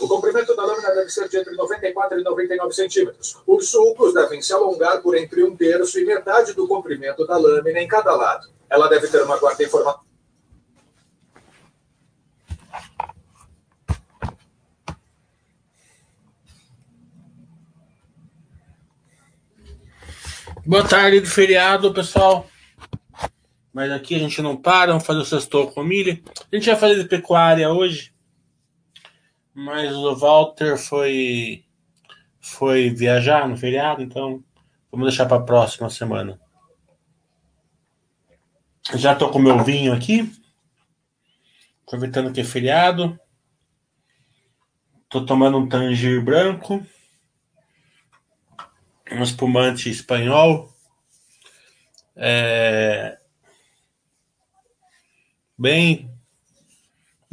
O comprimento da lâmina deve ser de entre 94 e 99 centímetros. Os sulcos devem se alongar por entre um terço e metade do comprimento da lâmina em cada lado. Ela deve ter uma guarda informação. Boa tarde de feriado, pessoal. Mas aqui a gente não para, vamos fazer o sextou com milho. A gente vai fazer de pecuária hoje mas o Walter foi foi viajar no feriado, então vamos deixar para a próxima semana. Já tô com meu vinho aqui, aproveitando que é feriado. Tô tomando um tangir branco, um espumante espanhol. É... Bem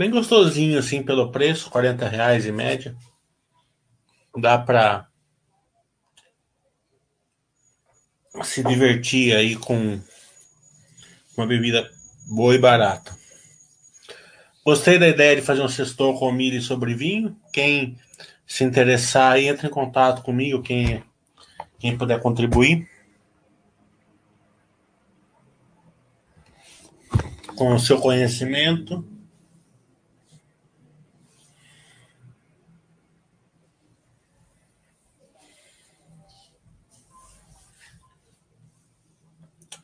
Bem gostosinho, assim, pelo preço, 40 reais em média. Dá para se divertir aí com uma bebida boa e barata. Gostei da ideia de fazer um sextor com milho sobre vinho. Quem se interessar entre em contato comigo, quem, quem puder contribuir. Com o seu conhecimento.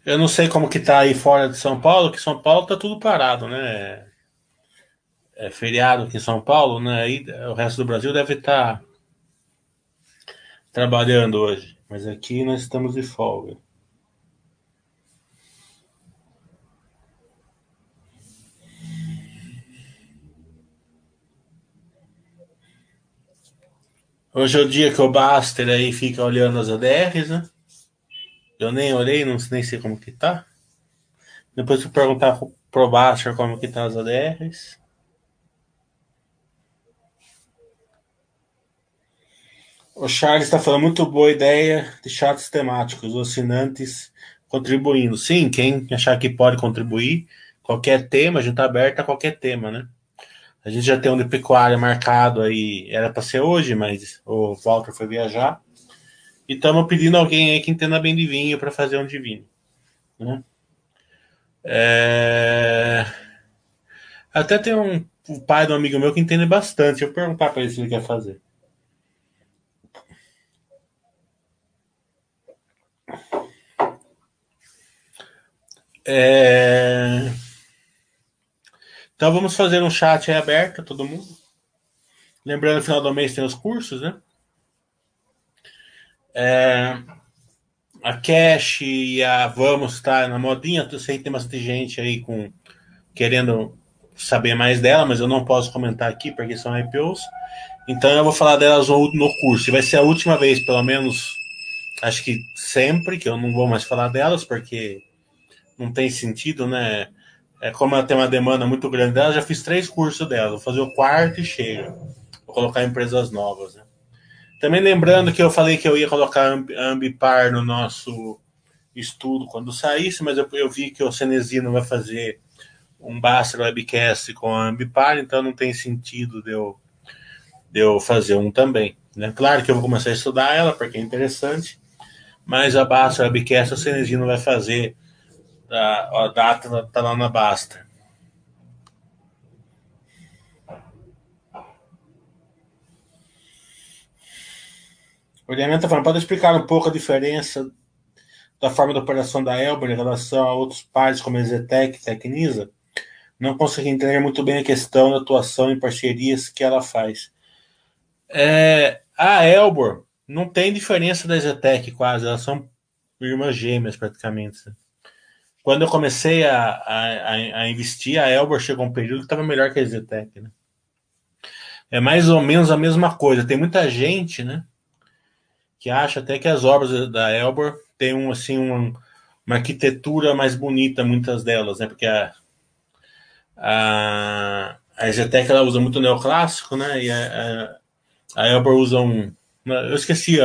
Eu não sei como que tá aí fora de São Paulo, que São Paulo tá tudo parado, né? É feriado aqui em São Paulo, né? Aí o resto do Brasil deve estar tá trabalhando hoje, mas aqui nós estamos de folga. Hoje é o dia que o Baster aí fica olhando as ADRs, né? Eu nem olhei, não, nem sei como que tá. Depois eu perguntar pro Baster como que tá as ADRs. O Charles está falando muito boa ideia de chats temáticos, os assinantes contribuindo. Sim, quem achar que pode contribuir, qualquer tema, a gente está aberto a qualquer tema, né? A gente já tem um de pecuária marcado aí, era para ser hoje, mas o Walter foi viajar. E estamos pedindo alguém aí que entenda bem de vinho para fazer um de vinho. Né? É... Até tem um pai de um amigo meu que entende bastante. Eu perguntar para ele se ele quer fazer. É... Então vamos fazer um chat aberto, todo mundo. Lembrando, no final do mês tem os cursos, né? É, a Cash e a Vamos estar tá na modinha. Eu sei que tem bastante gente aí com querendo saber mais dela, mas eu não posso comentar aqui porque são IPOs. Então eu vou falar delas no curso. E vai ser a última vez, pelo menos, acho que sempre, que eu não vou mais falar delas, porque não tem sentido, né? É como ela tem uma demanda muito grande dela, já fiz três cursos dela. Vou fazer o quarto e chega. Vou colocar empresas novas, né? Também lembrando que eu falei que eu ia colocar Ambipar no nosso estudo quando saísse, mas eu, eu vi que o Cenezino vai fazer um Baster Webcast com a Ambipar, então não tem sentido de eu, de eu fazer um também. Né? Claro que eu vou começar a estudar ela, porque é interessante, mas a Baster Webcast o Cenezino vai fazer, a, a data está lá na Basta. O Eliane está falando, pode explicar um pouco a diferença da forma de operação da Elber em relação a outros pares como a Zetec e Tecnisa? Não consegui entender muito bem a questão da atuação em parcerias que ela faz. É, a Elbor não tem diferença da Zetec quase, elas são irmãs gêmeas praticamente. Quando eu comecei a, a, a investir, a Elbor chegou um período que estava melhor que a Zetec. Né? É mais ou menos a mesma coisa. Tem muita gente, né? Que acha até que as obras da Elbor têm um, assim, um, uma arquitetura mais bonita, muitas delas, né? Porque a, a, a Zetec ela usa muito neoclássico, né? E a, a, a Elbor usa um. Eu esqueci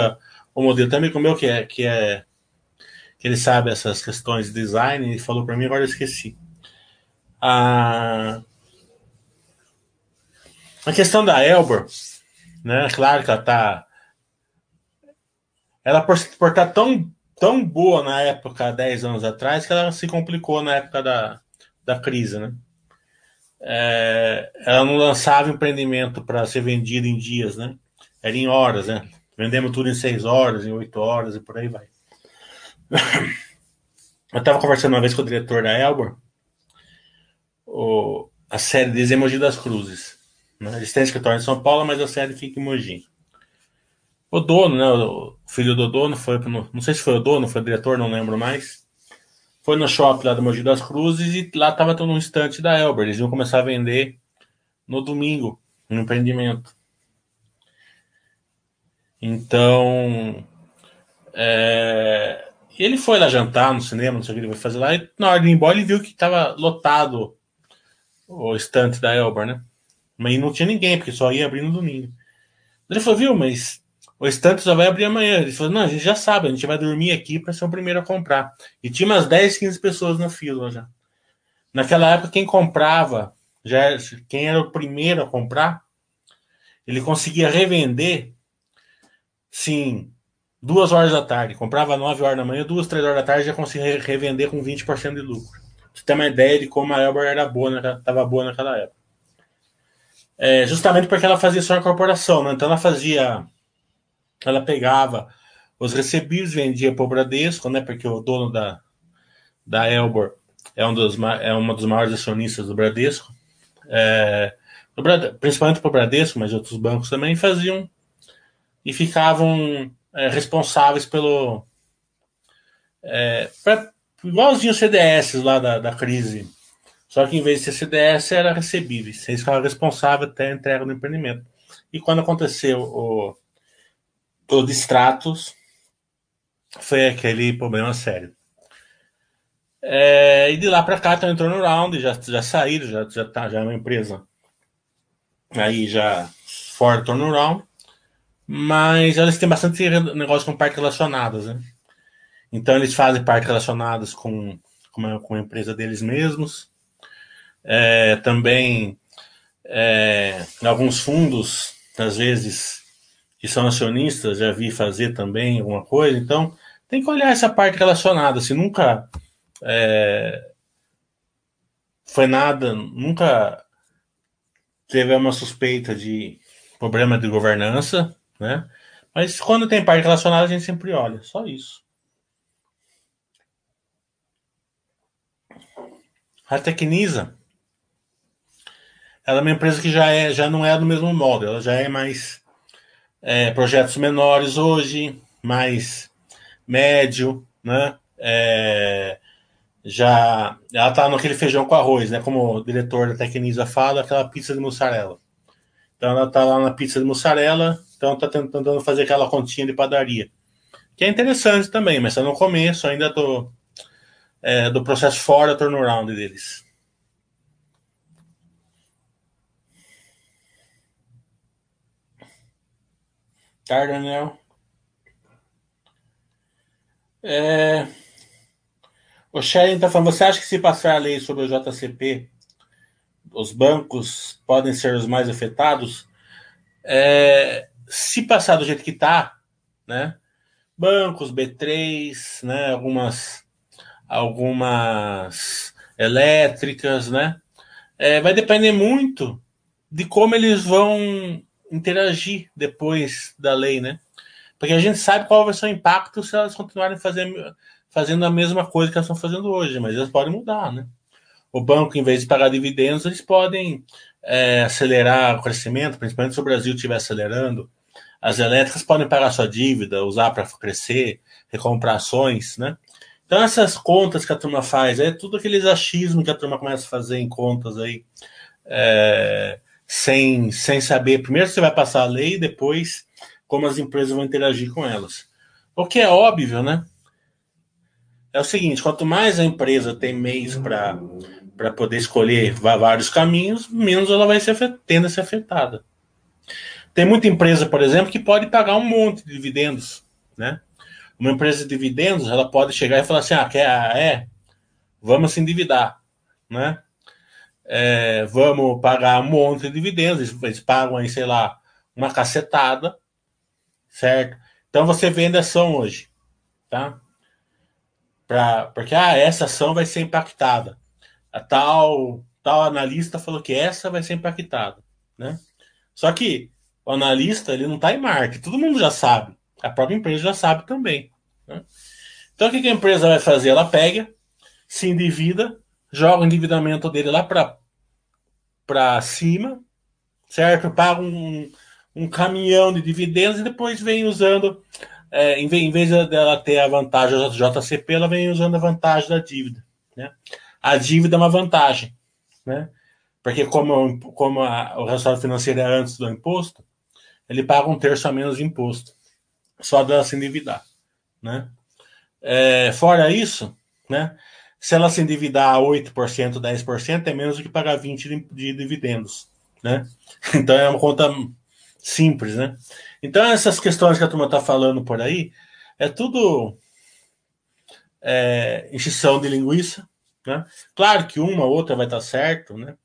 o modelo também com o meu, que é, que é. que ele sabe essas questões de design, e falou para mim, agora eu esqueci. A, A questão da Elbor, né? Claro que ela tá. Ela por, por estar tá tão, tão boa na época, 10 anos atrás, que ela se complicou na época da, da crise, né? É, ela não lançava empreendimento para ser vendido em dias, né? Era em horas, né? Vendemos tudo em 6 horas, em 8 horas e por aí vai. Eu estava conversando uma vez com o diretor da Elbor, o, a série deles é Mogi das Cruzes. Né? Eles têm escritório em São Paulo, mas a série fica em Mogi. O dono, né, o filho do dono, foi no, não sei se foi o dono, foi o diretor, não lembro mais. Foi no shopping lá do Mogi das Cruzes e lá estava todo um instante da Elber. Eles iam começar a vender no domingo, no empreendimento. Então, é, ele foi lá jantar no cinema, não sei o que ele vai fazer lá, e na hora de ir embora ele viu que estava lotado o estante da Elber, né? Mas não tinha ninguém, porque só ia abrir no domingo. Ele falou, viu, mas o estante só vai abrir amanhã. Ele falou, não, a gente já sabe, a gente vai dormir aqui para ser o primeiro a comprar. E tinha umas 10, 15 pessoas na fila já. Naquela época, quem comprava, já quem era o primeiro a comprar, ele conseguia revender, sim, duas horas da tarde. Comprava 9 horas da manhã, duas, três horas da tarde, já conseguia revender com 20% de lucro você ter uma ideia de como a Elber era boa, estava boa naquela época. É, justamente porque ela fazia só a corporação, né? Então ela fazia, ela pegava os recebidos, vendia para o Bradesco, né? Porque o dono da, da Elbor é um dos é uma dos maiores acionistas do Bradesco, é, principalmente para o Bradesco, mas outros bancos também faziam e ficavam é, responsáveis pelo é, pra, igualzinho o CDS lá da, da crise. Só que em vez de ser CDS, era recebível. Eles ficavam responsáveis até a entrega do empreendimento. E quando aconteceu o, o distratos, foi aquele problema sério. É, e de lá para cá estão entrando no round, já, já saíram, já, já, tá, já é uma empresa aí já fora turnaround, mas elas têm bastante negócio com partes relacionadas, né? Então eles fazem partes relacionadas com, com, a, com a empresa deles mesmos. É, também é, alguns fundos, às vezes, que são acionistas, já vi fazer também alguma coisa. Então tem que olhar essa parte relacionada. Se nunca é, foi nada, nunca teve uma suspeita de problema de governança, né? Mas quando tem parte relacionada, a gente sempre olha. Só isso. A Tecnisa, ela é uma empresa que já, é, já não é do mesmo modo, ela já é mais é, projetos menores hoje, mais médio, né? É, já ela está naquele feijão com arroz, né? Como o diretor da Tecnisa fala, aquela pizza de mussarela. Então ela está lá na pizza de mussarela, então está tentando fazer aquela continha de padaria. Que é interessante também, mas está no começo ainda do, é, do processo fora turnaround deles. Daniel? É... O Sharon está falando, você acha que se passar a lei sobre o JCP, os bancos podem ser os mais afetados? É... Se passar do jeito que está, né? Bancos, B3, né? Algumas algumas elétricas, né? É, vai depender muito de como eles vão interagir depois da lei, né? Porque a gente sabe qual vai ser o impacto se elas continuarem fazendo, fazendo a mesma coisa que elas estão fazendo hoje, mas elas podem mudar, né? O banco, em vez de pagar dividendos, eles podem é, acelerar o crescimento, principalmente se o Brasil estiver acelerando. As elétricas podem pagar sua dívida, usar para crescer, recomprar ações, né? Então, essas contas que a turma faz, é tudo aqueles achismos que a turma começa a fazer em contas aí, é, sem, sem saber. Primeiro você vai passar a lei, depois como as empresas vão interagir com elas. O que é óbvio, né? É o seguinte: quanto mais a empresa tem meios para poder escolher vários caminhos, menos ela vai ser, tendo a ser afetada. Tem muita empresa, por exemplo, que pode pagar um monte de dividendos, né? uma empresa de dividendos, ela pode chegar e falar assim, ah, quer, é, vamos se endividar, né? É, vamos pagar um monte de dividendos, eles pagam aí, sei lá, uma cacetada, certo? Então você vende ação hoje, tá? Pra, porque ah, essa ação vai ser impactada. A tal, tal analista falou que essa vai ser impactada, né? Só que o analista ele não está em marketing, todo mundo já sabe, a própria empresa já sabe também. Né? Então o que a empresa vai fazer? Ela pega, se endivida, joga o endividamento dele lá para cima, certo? Paga um, um caminhão de dividendos e depois vem usando é, em, vez, em vez dela ter a vantagem da JCP, ela vem usando a vantagem da dívida. Né? A dívida é uma vantagem, né? porque como, como a, o resultado financeiro é antes do imposto, ele paga um terço a menos de imposto, só dela se endividar. Né? É, fora isso, né, se ela se endividar a 8%, 10%, é menos do que pagar 20% de, de dividendos. Né? Então é uma conta simples, né? Então, essas questões que a turma está falando por aí, é tudo é, enchição de linguiça, né? Claro que uma ou outra vai estar tá certo, né?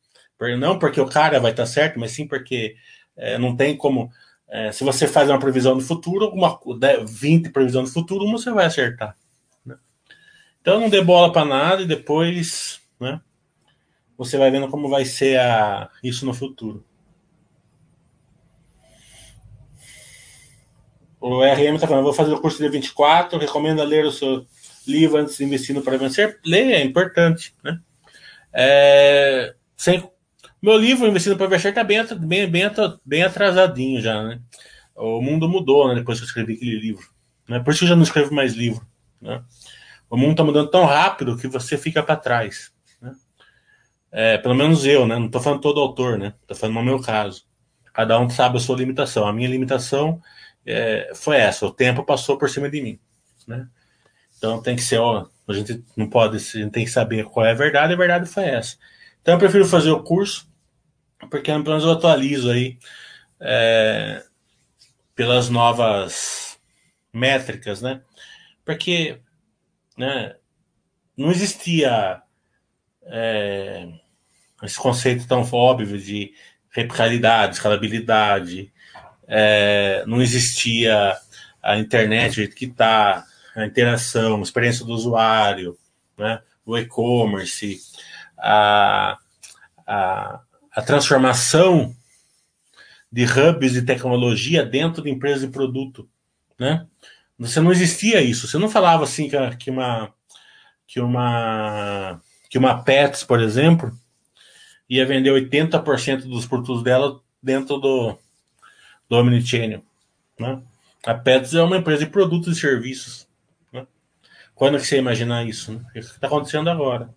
Não porque o cara vai estar tá certo, mas sim porque é, não tem como. É, se você faz uma previsão do futuro, uma, 20 previsão do futuro, uma você vai acertar. Então não dê bola para nada e depois né, você vai vendo como vai ser a, isso no futuro. O RM está falando, vou fazer o curso de 24, recomendo ler o seu livro antes de investir no para vencer. Ler é importante, né? É, sem, meu livro, Investindo para Vencer, está bem, bem, bem, bem atrasadinho já, né? O mundo mudou, né, depois que eu escrevi aquele livro. Né? Por isso que eu já não escrevo mais livro, né? O mundo está mudando tão rápido que você fica para trás. Né? É, pelo menos eu, né? Não estou falando todo autor, né? Estou falando no meu caso. Cada um sabe a sua limitação. A minha limitação é, foi essa: o tempo passou por cima de mim. Né? Então tem que ser, ó, a gente não pode, a gente tem que saber qual é a verdade, a verdade foi essa. Então eu prefiro fazer o curso, porque pelo menos eu atualizo aí é, pelas novas métricas, né? Porque né, não existia é, esse conceito tão óbvio de replicabilidade, escalabilidade, é, não existia a internet que está, a interação, a experiência do usuário, né? o e-commerce, a, a, a transformação de hubs de tecnologia dentro de empresas de produto, né? Você não existia isso. Você não falava assim que, uma que uma que uma Pets, por exemplo, ia vender 80% dos produtos dela dentro do do Omnichannel. Né? A Pets é uma empresa de produtos e serviços. Né? Quando que você imaginar isso? Né? O que está acontecendo agora?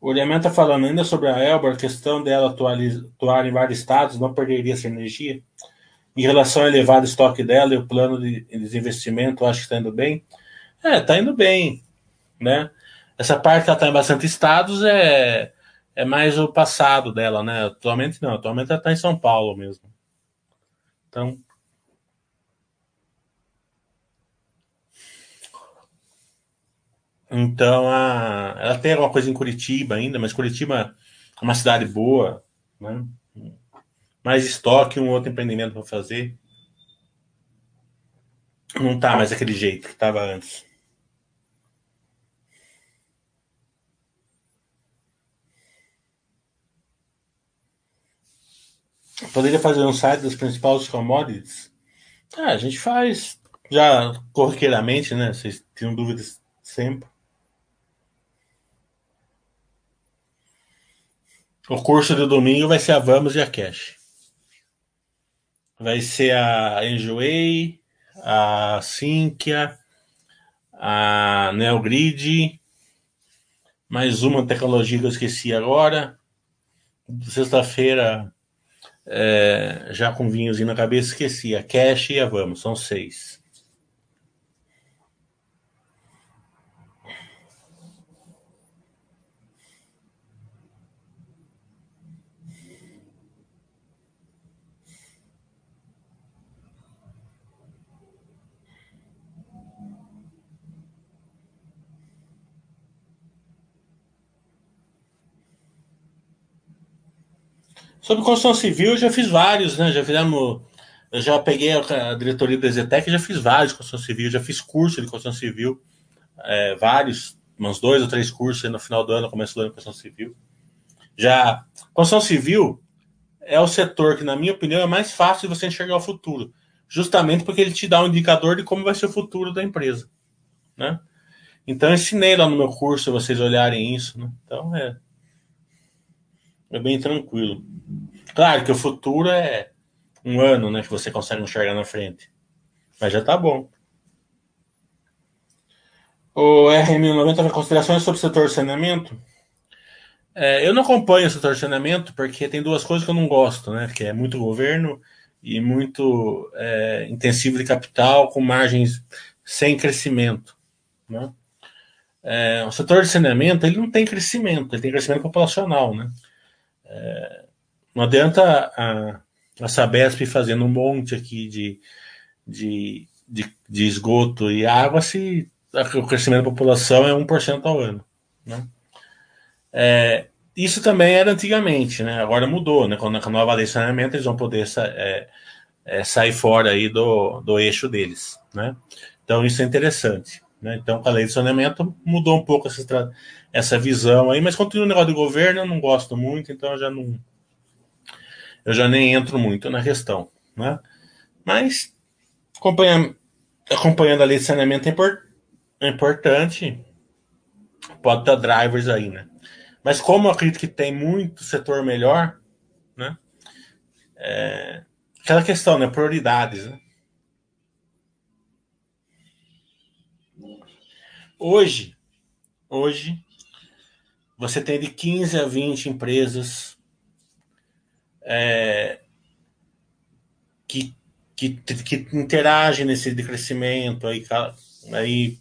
O Elemento está falando ainda sobre a Elba, a questão dela atuar em vários estados, não perderia essa energia. Em relação ao elevado estoque dela e o plano de desinvestimento, acho que está indo bem. É, está indo bem, né? Essa parte que ela está em bastante estados é, é mais o passado dela, né? Atualmente não, atualmente ela está em São Paulo mesmo. Então. Então, a, ela tem alguma coisa em Curitiba ainda, mas Curitiba é uma cidade boa, né? mais estoque, um outro empreendimento para fazer. Não tá mais daquele jeito que estava antes. Poderia fazer um site das principais commodities? Ah, a gente faz já corriqueiramente, né? Vocês tinham dúvidas sempre. O curso de domingo vai ser a Vamos e a Cash. Vai ser a Enjoei, a Sinqia, a Neogrid, mais uma tecnologia que eu esqueci agora. Sexta-feira, é, já com vinhozinho na cabeça, esqueci. A Cash e a Vamos, são seis. Sobre construção civil, eu já fiz vários, né? Já fizemos. Eu já peguei a diretoria do Exetec, já fiz vários de construção civil, já fiz curso de construção civil, é, vários, uns dois ou três cursos no final do ano, começo do ano construção civil. Já, construção civil é o setor que, na minha opinião, é mais fácil de você enxergar o futuro, justamente porque ele te dá um indicador de como vai ser o futuro da empresa, né? Então, ensinei lá no meu curso, vocês olharem isso, né? Então, é, é bem tranquilo. Claro que o futuro é um ano, né, que você consegue enxergar na frente. Mas já tá bom. O RM90 considerações sobre o setor de saneamento? É, eu não acompanho o setor de saneamento porque tem duas coisas que eu não gosto, né? Que é muito governo e muito é, intensivo de capital com margens sem crescimento, né? É, o setor de saneamento ele não tem crescimento, ele tem crescimento populacional, né? Não adianta a, a Sabesp fazendo um monte aqui de, de, de, de esgoto e água se o crescimento da população é 1% ao ano. Né? É, isso também era antigamente, né? agora mudou. Né? Com a nova lei de saneamento, eles vão poder é, é, sair fora aí do, do eixo deles. Né? Então, isso é interessante. Né? Então, com a lei de saneamento, mudou um pouco essa, essa visão aí, mas continua o negócio de governo, eu não gosto muito, então eu já não. Eu já nem entro muito na questão. Né? Mas, acompanhando, acompanhando a lei de saneamento é, import, é importante, pode ter drivers aí, né? Mas como eu acredito que tem muito setor melhor, né? É, aquela questão, né? Prioridades, né? Hoje, hoje, você tem de 15 a 20 empresas é, que, que, que interagem nesse crescimento aí, aí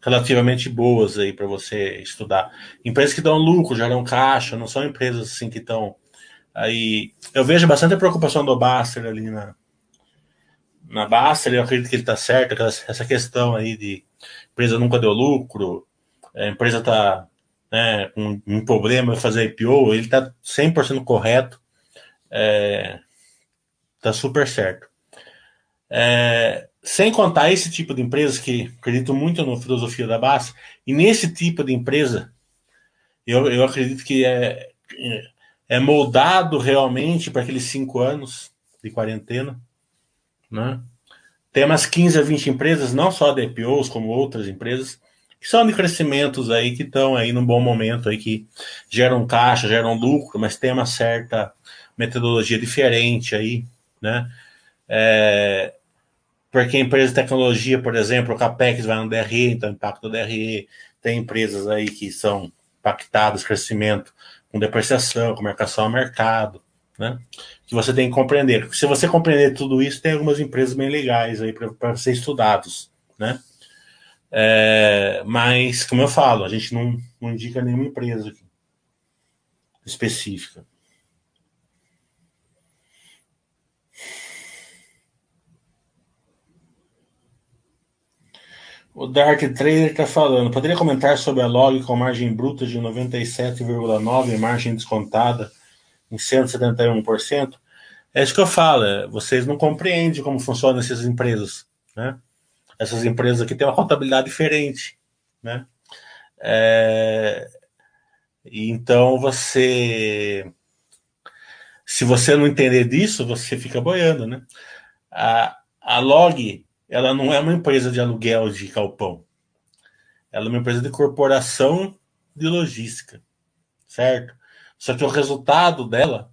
relativamente boas aí para você estudar. Empresas que dão lucro, geram caixa, não são empresas assim que estão aí. Eu vejo bastante preocupação do Baster ali na na Baster, eu acredito que ele está certo, essa questão aí de empresa nunca deu lucro, a empresa está né, com um problema em fazer IPO, ele está 100% correto, é, tá super certo. É, sem contar esse tipo de empresas que acredito muito na filosofia da base, e nesse tipo de empresa, eu, eu acredito que é, é moldado realmente para aqueles cinco anos de quarentena, né? Tem umas 15 a 20 empresas, não só de IPOs, como outras empresas, são de crescimentos aí, que estão aí num bom momento aí, que geram caixa, geram lucro, mas tem uma certa metodologia diferente aí, né? É, porque a empresa de tecnologia, por exemplo, o CAPEX vai no DRE, então impacto do DRE, tem empresas aí que são impactadas, crescimento com depreciação, com marcação ao mercado, né? Que você tem que compreender. Se você compreender tudo isso, tem algumas empresas bem legais aí para ser estudados, né? É, mas, como eu falo, a gente não, não indica nenhuma empresa específica. O Dark Trader está falando. Poderia comentar sobre a log com margem bruta de 97,9% e margem descontada em 171%? É isso que eu falo. É, vocês não compreendem como funcionam essas empresas. Né? Essas empresas aqui têm uma contabilidade diferente. Né? É... Então você. Se você não entender disso, você fica boiando. Né? A, a log ela não é uma empresa de aluguel de calpão. Ela é uma empresa de corporação de logística, certo? Só que o resultado dela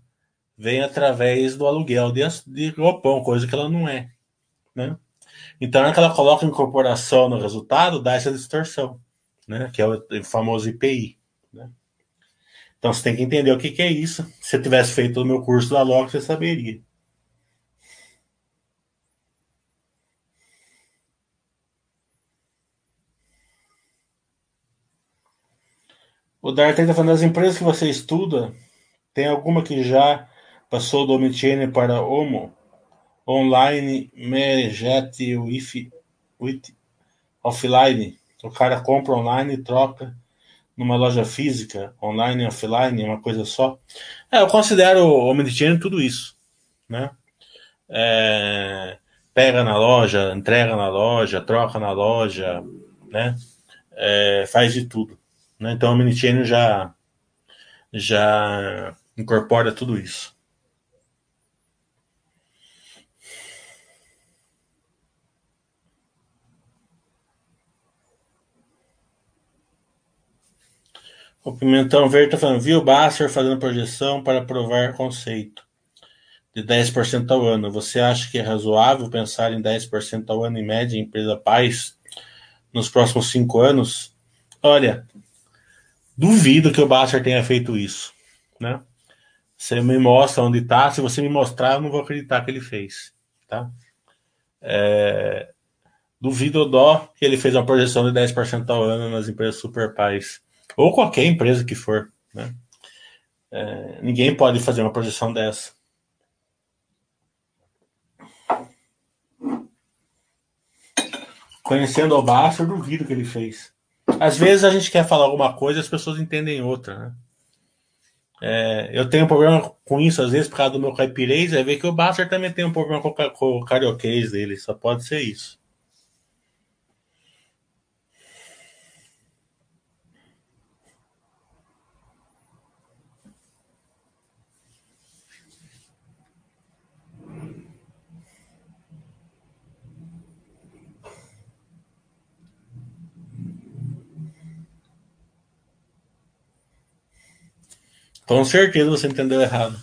vem através do aluguel de, de coisa que ela não é, né? Então, na que ela coloca incorporação no resultado, dá essa distorção, né? Que é o famoso IPI, né? Então, você tem que entender o que, que é isso. Se eu tivesse feito o meu curso da Log, você saberia. O Dart está falando das empresas que você estuda, tem alguma que já passou do Omnichannel para Homo? Online, Mejet, with, offline. O cara compra online, troca numa loja física, online e offline, uma coisa só. É, eu considero o Omnichannel tudo isso, né? É, pega na loja, entrega na loja, troca na loja, né? É, faz de tudo. Né? Então o Omnichannel já, já incorpora tudo isso. O Pimentão Verde está falando, viu Basser fazendo projeção para provar conceito de 10% ao ano. Você acha que é razoável pensar em 10% ao ano em média em empresa paz nos próximos cinco anos? Olha, duvido que o Basser tenha feito isso, né? Você me mostra onde está, se você me mostrar, eu não vou acreditar que ele fez, tá? É, duvido dó que ele fez uma projeção de 10% ao ano nas empresas super pais ou qualquer empresa que for. Né? É, ninguém pode fazer uma projeção dessa. Conhecendo o Basser, duvido que ele fez. Às vezes a gente quer falar alguma coisa e as pessoas entendem outra. Né? É, eu tenho um problema com isso, às vezes, por causa do meu caipirês, é ver que o Basser também tem um problema com o carioquês dele. Só pode ser isso. Com certeza você entendeu errado.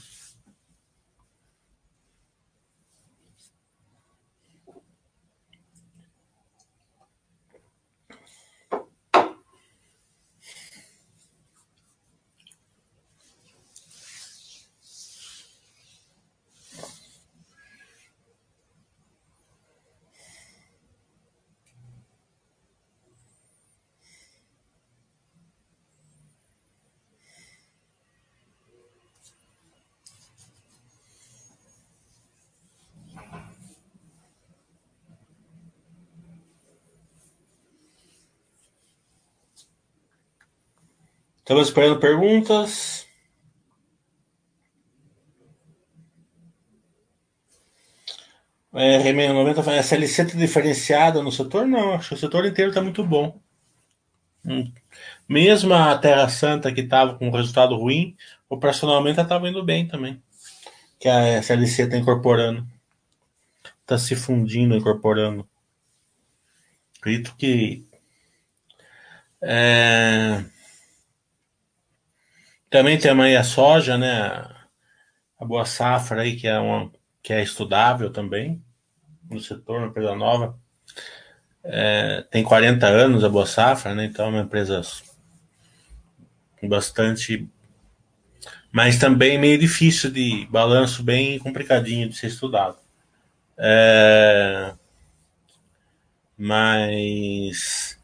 Estamos esperando perguntas. É, Remen 90 fala, a SLC está diferenciada no setor? Não, acho que o setor inteiro está muito bom. Hum. Mesmo a Terra Santa, que estava com um resultado ruim, operacionalmente estava indo bem também. Que a SLC está incorporando. Está se fundindo, incorporando. Acredito que. É, também tem a soja, né? A boa safra aí, que é, uma, que é estudável também no setor, uma empresa nova. É, tem 40 anos a boa safra, né? Então é uma empresa bastante. Mas também meio difícil de balanço, bem complicadinho de ser estudado. É, mas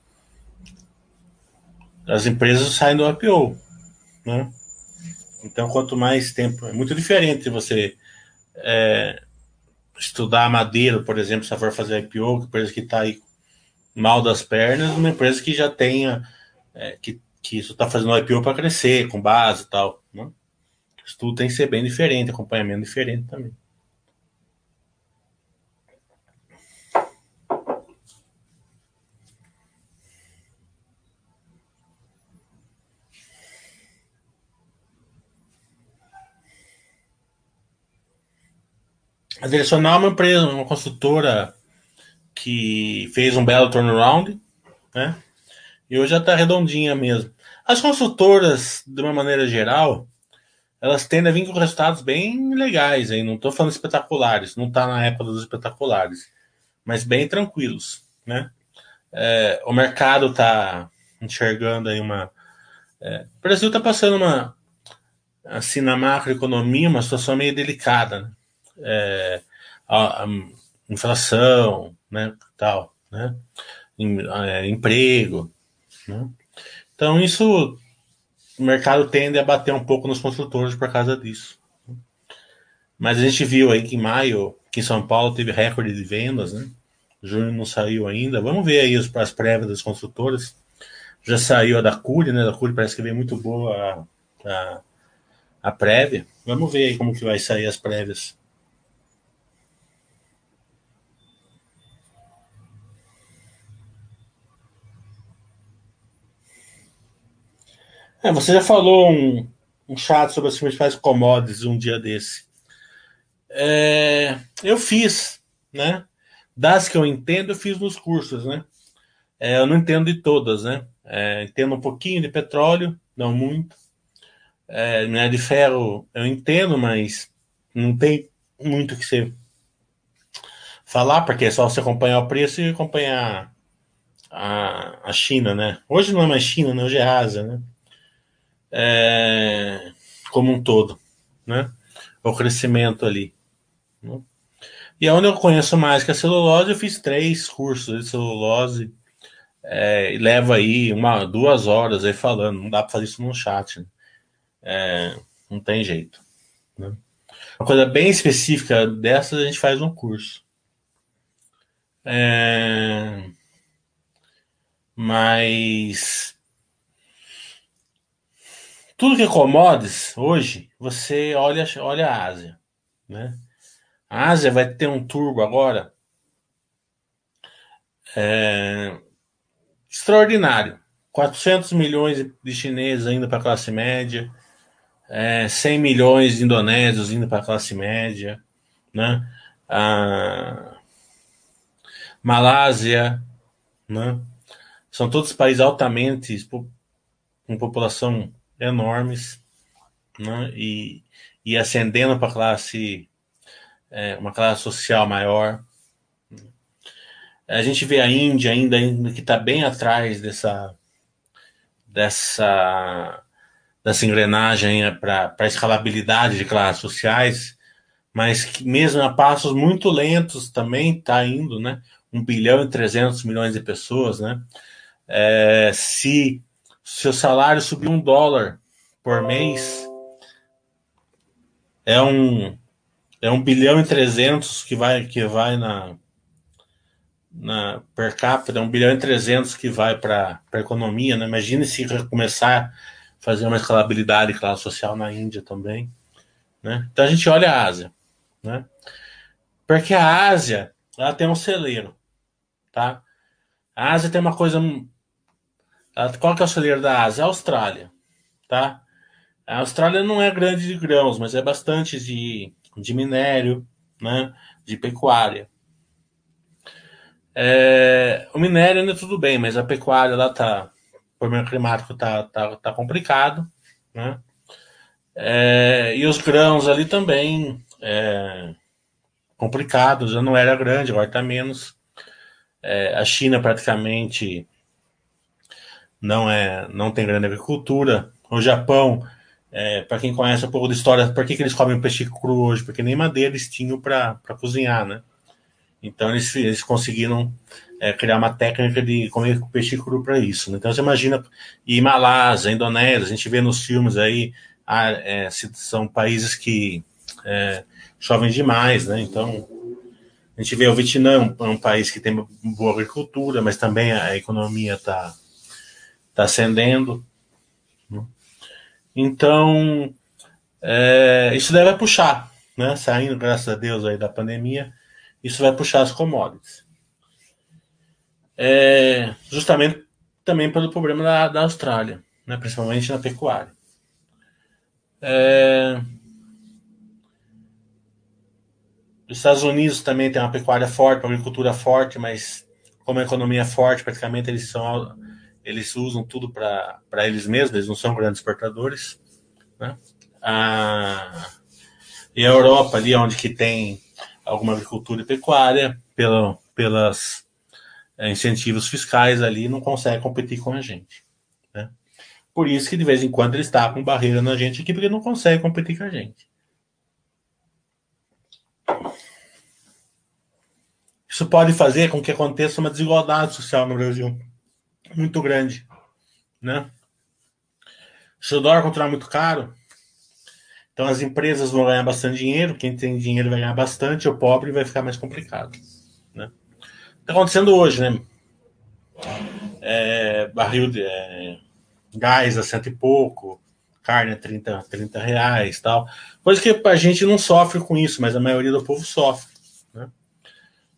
as empresas saem do IPO, né? Então, quanto mais tempo. É muito diferente você é, estudar madeira, por exemplo, se for fazer IPO, que empresa que está aí mal das pernas, uma empresa que já tenha. É, que, que isso está fazendo IPO para crescer, com base e tal. Né? Isso tudo tem que ser bem diferente, acompanhamento diferente também. A Direcional é uma empresa, uma consultora que fez um belo turnaround, né? E hoje já está redondinha mesmo. As consultoras, de uma maneira geral, elas tendem a vir com resultados bem legais aí. Não estou falando espetaculares, não está na época dos espetaculares, mas bem tranquilos, né? É, o mercado está enxergando aí uma. É, o Brasil está passando uma, assim, na macroeconomia, uma situação meio delicada, né? É, a, a, inflação, né, tal, né, em, é, emprego, né? Então isso o mercado tende a bater um pouco nos construtores por causa disso. Mas a gente viu aí que em maio, que em São Paulo teve recorde de vendas, né? Junho não saiu ainda. Vamos ver aí as, as prévias das construtoras. Já saiu a da Cury, né? Da Cury parece que veio muito boa a, a, a prévia. Vamos ver aí como que vai sair as prévias. É, você já falou um, um chat sobre as principais commodities um dia desse. É, eu fiz, né? Das que eu entendo, eu fiz nos cursos, né? É, eu não entendo de todas, né? É, entendo um pouquinho de petróleo, não muito. É, minério de ferro eu entendo, mas não tem muito que você falar, porque é só você acompanhar o preço e acompanhar a, a China, né? Hoje não é mais China, né? Hoje é Ásia, né? É, como um todo, né? O crescimento ali. Né? E onde eu conheço mais que a celulose, eu fiz três cursos de celulose é, e leva aí uma, duas horas aí falando. Não dá para fazer isso no chat. Né? É, não tem jeito. Né? Uma coisa bem específica dessas a gente faz um curso. É, mas tudo que é commodities hoje, você olha, olha a Ásia, né? A Ásia vai ter um turbo agora é, extraordinário. 400 milhões de chineses indo para a classe média, é, 100 milhões de indonésios indo para a classe média, né? A Malásia, né? São todos países altamente com população enormes, né? E, e ascendendo para classe é, uma classe social maior. A gente vê a Índia ainda, ainda que está bem atrás dessa, dessa, dessa engrenagem para a escalabilidade de classes sociais, mas que mesmo a passos muito lentos também está indo, né? 1 bilhão e 300 milhões de pessoas, né? É, se seu salário subir um dólar por mês, é um, é um bilhão e trezentos que vai, que vai na, na per capita, é um bilhão e trezentos que vai para a economia. Né? Imagine se começar a fazer uma escalabilidade classe social na Índia também. Né? Então a gente olha a Ásia. Né? Porque a Ásia ela tem um celeiro. Tá? A Ásia tem uma coisa. Qual que é o celeiro da Ásia? A Austrália. Tá? A Austrália não é grande de grãos, mas é bastante de de minério, né, de pecuária. É, o minério ainda tudo bem, mas a pecuária lá tá, o problema climático tá, tá, tá complicado, né? É, e os grãos ali também é, complicados, já não era grande, agora está menos. É, a China praticamente não é, não tem grande agricultura. O Japão é, para quem conhece um pouco da história, por que, que eles comem peixe cru hoje? Porque nem madeira eles tinham para cozinhar, né? Então eles, eles conseguiram é, criar uma técnica de comer peixe cru para isso. Né? Então você imagina, e Malásia, Indonésia, a gente vê nos filmes aí, ah, é, são países que é, chovem demais, né? Então a gente vê o Vietnã, é um país que tem boa agricultura, mas também a economia está tá ascendendo. Então, é, isso deve puxar, né? Saindo, graças a Deus, aí da pandemia, isso vai puxar as commodities. É, justamente também pelo problema da, da Austrália, né? principalmente na pecuária. É, os Estados Unidos também tem uma pecuária forte, uma agricultura forte, mas como a economia é forte, praticamente eles são eles usam tudo para eles mesmos, eles não são grandes exportadores. Né? A, e a Europa, ali onde que tem alguma agricultura e pecuária, pela, pelas é, incentivos fiscais ali, não consegue competir com a gente. Né? Por isso que de vez em quando ele está com barreira na gente aqui, porque não consegue competir com a gente. Isso pode fazer com que aconteça uma desigualdade social no Brasil muito grande, né? Se o dólar continuar muito caro, então as empresas vão ganhar bastante dinheiro, quem tem dinheiro vai ganhar bastante, o pobre vai ficar mais complicado, né? Está acontecendo hoje, né? É, é, barril de é, gás a cento e pouco, carne a 30, 30 reais tal. Coisa que a gente não sofre com isso, mas a maioria do povo sofre. Né?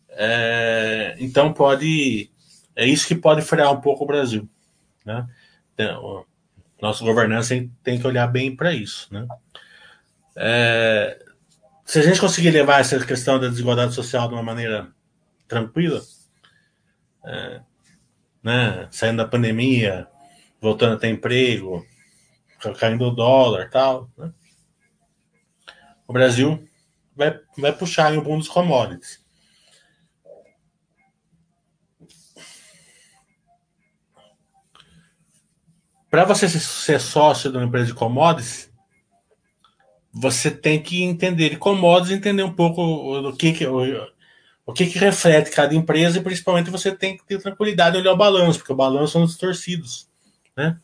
É, então pode. É isso que pode frear um pouco o Brasil. Né? Então, nosso governança tem que olhar bem para isso. Né? É, se a gente conseguir levar essa questão da desigualdade social de uma maneira tranquila, é, né, saindo da pandemia, voltando a ter emprego, caindo o dólar tal, né, o Brasil vai, vai puxar em um dos commodities. Para você ser sócio de uma empresa de commodities, você tem que entender de commodities, entender um pouco que, que o, o que, que reflete cada empresa e principalmente você tem que ter tranquilidade de olhar o balanço, porque o balanço são distorcidos, né?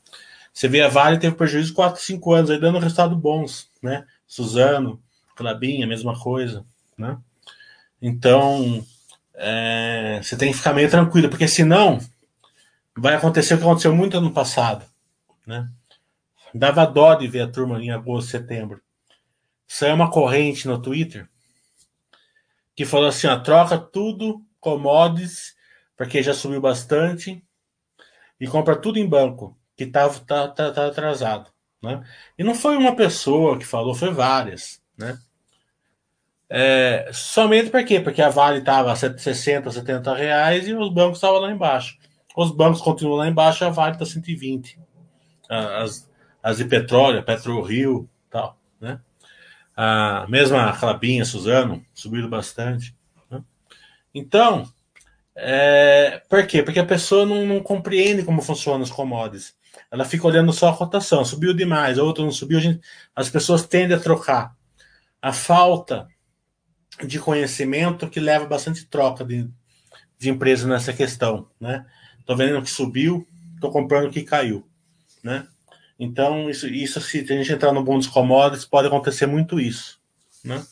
Você vê a Vale teve prejuízo de 4, 5 anos, aí dando resultados bons, né? Suzano, Clabinha, mesma coisa, né? Então, é, você tem que ficar meio tranquilo, porque senão vai acontecer o que aconteceu muito ano passado. Né? Dava dó de ver a turma em agosto, setembro. Saiu uma corrente no Twitter que falou assim: ó, troca tudo, commodities, porque já subiu bastante, e compra tudo em banco, que tá, tá, tá, tá atrasado. Né? E não foi uma pessoa que falou, foi várias. Né? É, somente por quê? Porque a Vale estava a 60, 70 reais e os bancos estavam lá embaixo. Os bancos continuam lá embaixo, a Vale está 120 as, as de petróleo, Petro Rio tal, né? A mesma Clabinha, Suzano, subiram bastante. Né? Então, é, por quê? Porque a pessoa não, não, compreende como funcionam os commodities. Ela fica olhando só a cotação. Subiu demais, outro não subiu. Gente, as pessoas tendem a trocar. A falta de conhecimento que leva bastante troca de, de empresa nessa questão. Né? Tô vendo que subiu, tô comprando que caiu né? Então, isso, isso se a gente entrar no mundo dos commodities, pode acontecer muito isso, né?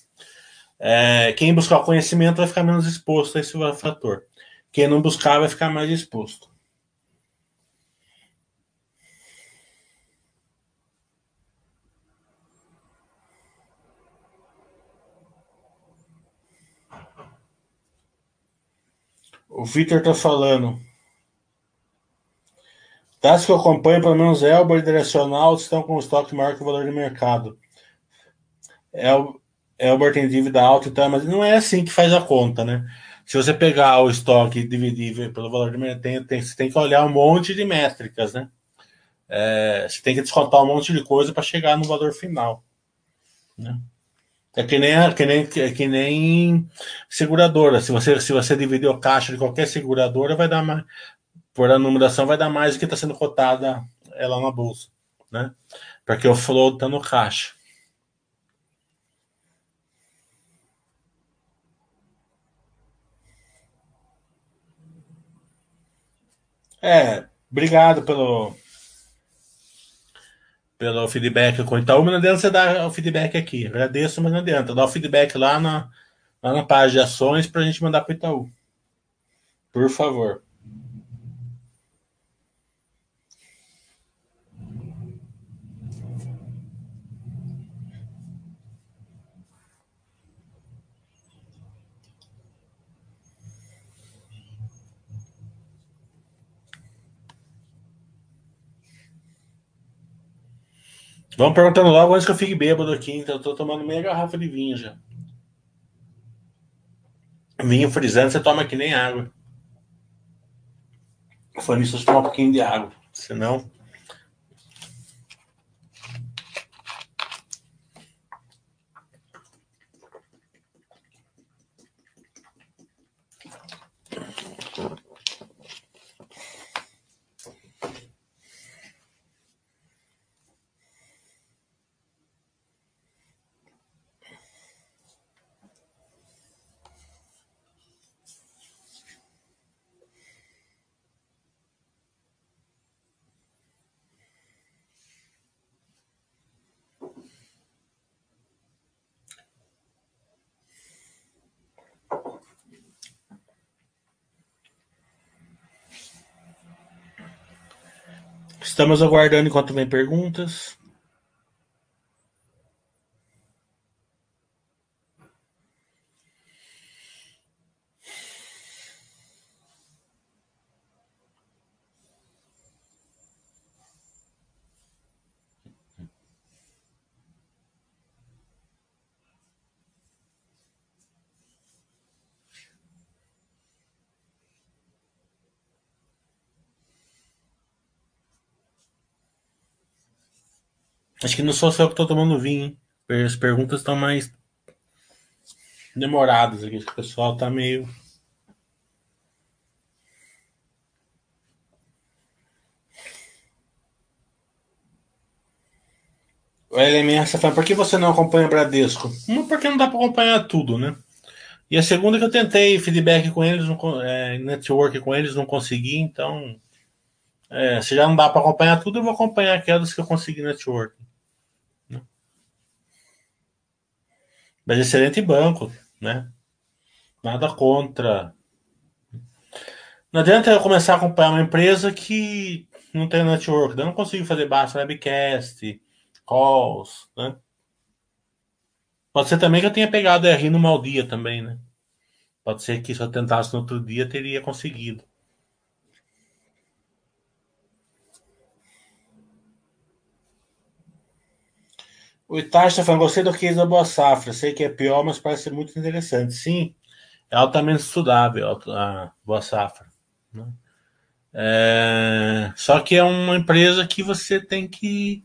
É, quem buscar o conhecimento vai ficar menos exposto a esse fator. Quem não buscar vai ficar mais exposto. O Victor tá falando. Das que eu acompanho, pelo menos Elbor e Direcional estão com estoque maior que o valor de mercado. El, Elbor tem dívida alta, então, mas não é assim que faz a conta, né? Se você pegar o estoque e dividir pelo valor de mercado, tem, tem, você tem que olhar um monte de métricas, né? É, você tem que descontar um monte de coisa para chegar no valor final. Né? É que nem, que nem, é que nem seguradora. Se você, se você dividir o caixa de qualquer seguradora, vai dar mais, por a numeração vai dar mais do que está sendo cotada ela na bolsa, né? Porque o flow está no caixa. É, obrigado pelo pelo feedback com Itaú, mas não adianta você dar o feedback aqui. Agradeço, mas não adianta. Dá o feedback lá na, lá na página de ações para a gente mandar para o Itaú. Por favor. Vamos perguntando logo antes que eu fique bêbado aqui, então eu tô tomando meia garrafa de vinho já. Vinho frisando, você toma que nem água. Falando isso, você toma um pouquinho de água. Senão. Estamos aguardando enquanto vem perguntas. Acho que não sou só eu que estou tomando vinho, hein? As perguntas estão mais demoradas aqui. O pessoal está meio. O LMS falando, por que você não acompanha Bradesco? Uma, porque não dá para acompanhar tudo, né? E a segunda que eu tentei feedback com eles, é, network com eles, não consegui, então. É, se já não dá para acompanhar tudo, eu vou acompanhar aquelas que eu consegui network. Mas excelente banco, né? Nada contra. Não adianta eu começar a acompanhar uma empresa que não tem network. Eu não consigo fazer basta webcast, calls, né? Pode ser também que eu tenha pegado RI no mau dia também, né? Pode ser que se eu tentasse no outro dia, teria conseguido. O Itachi está falando, gostei do case da Boa Safra. Sei que é pior, mas parece muito interessante. Sim, é altamente estudável a Boa Safra. Né? É... Só que é uma empresa que você tem que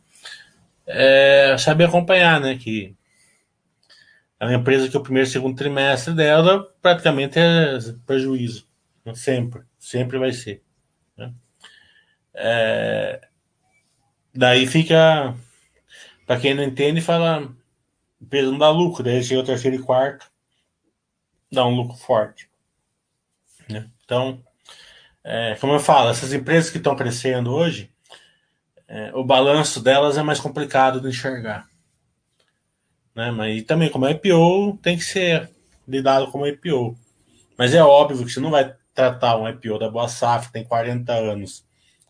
é, saber acompanhar, né? Que é uma empresa que o primeiro e segundo trimestre dela praticamente é prejuízo. Sempre, sempre vai ser. Né? É... Daí fica para quem não entende, fala peso não dá lucro, daí chega o terceiro e quarto, dá um lucro forte. Né? Então, é, como eu falo, essas empresas que estão crescendo hoje, é, o balanço delas é mais complicado de enxergar. Né? Mas também, como é IPO, tem que ser lidado como IPO. Mas é óbvio que você não vai tratar um IPO da Boa Safra, tem 40 anos,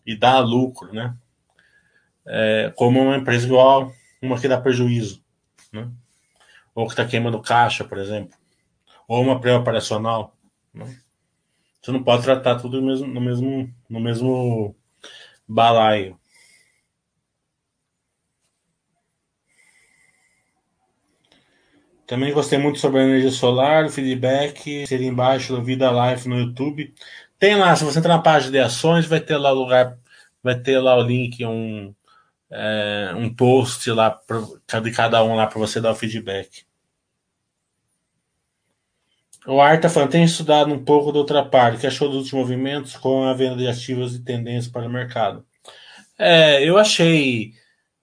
e dá lucro, né? É, como uma empresa igual uma que dá prejuízo, né? ou que está queimando caixa, por exemplo, ou uma pré-operacional. Né? Você não pode tratar tudo no mesmo, no mesmo, no mesmo balaio. Também gostei muito sobre a energia solar, o feedback seria embaixo do Vida Life no YouTube. Tem lá, se você entrar na página de ações, vai ter lá o lugar, vai ter lá o link, um, é, um post lá pra, de cada um lá para você dar o feedback. O Art tá falando, tem estudado um pouco da outra parte, que achou dos movimentos com a venda de ativos e tendências para o mercado. É, eu achei.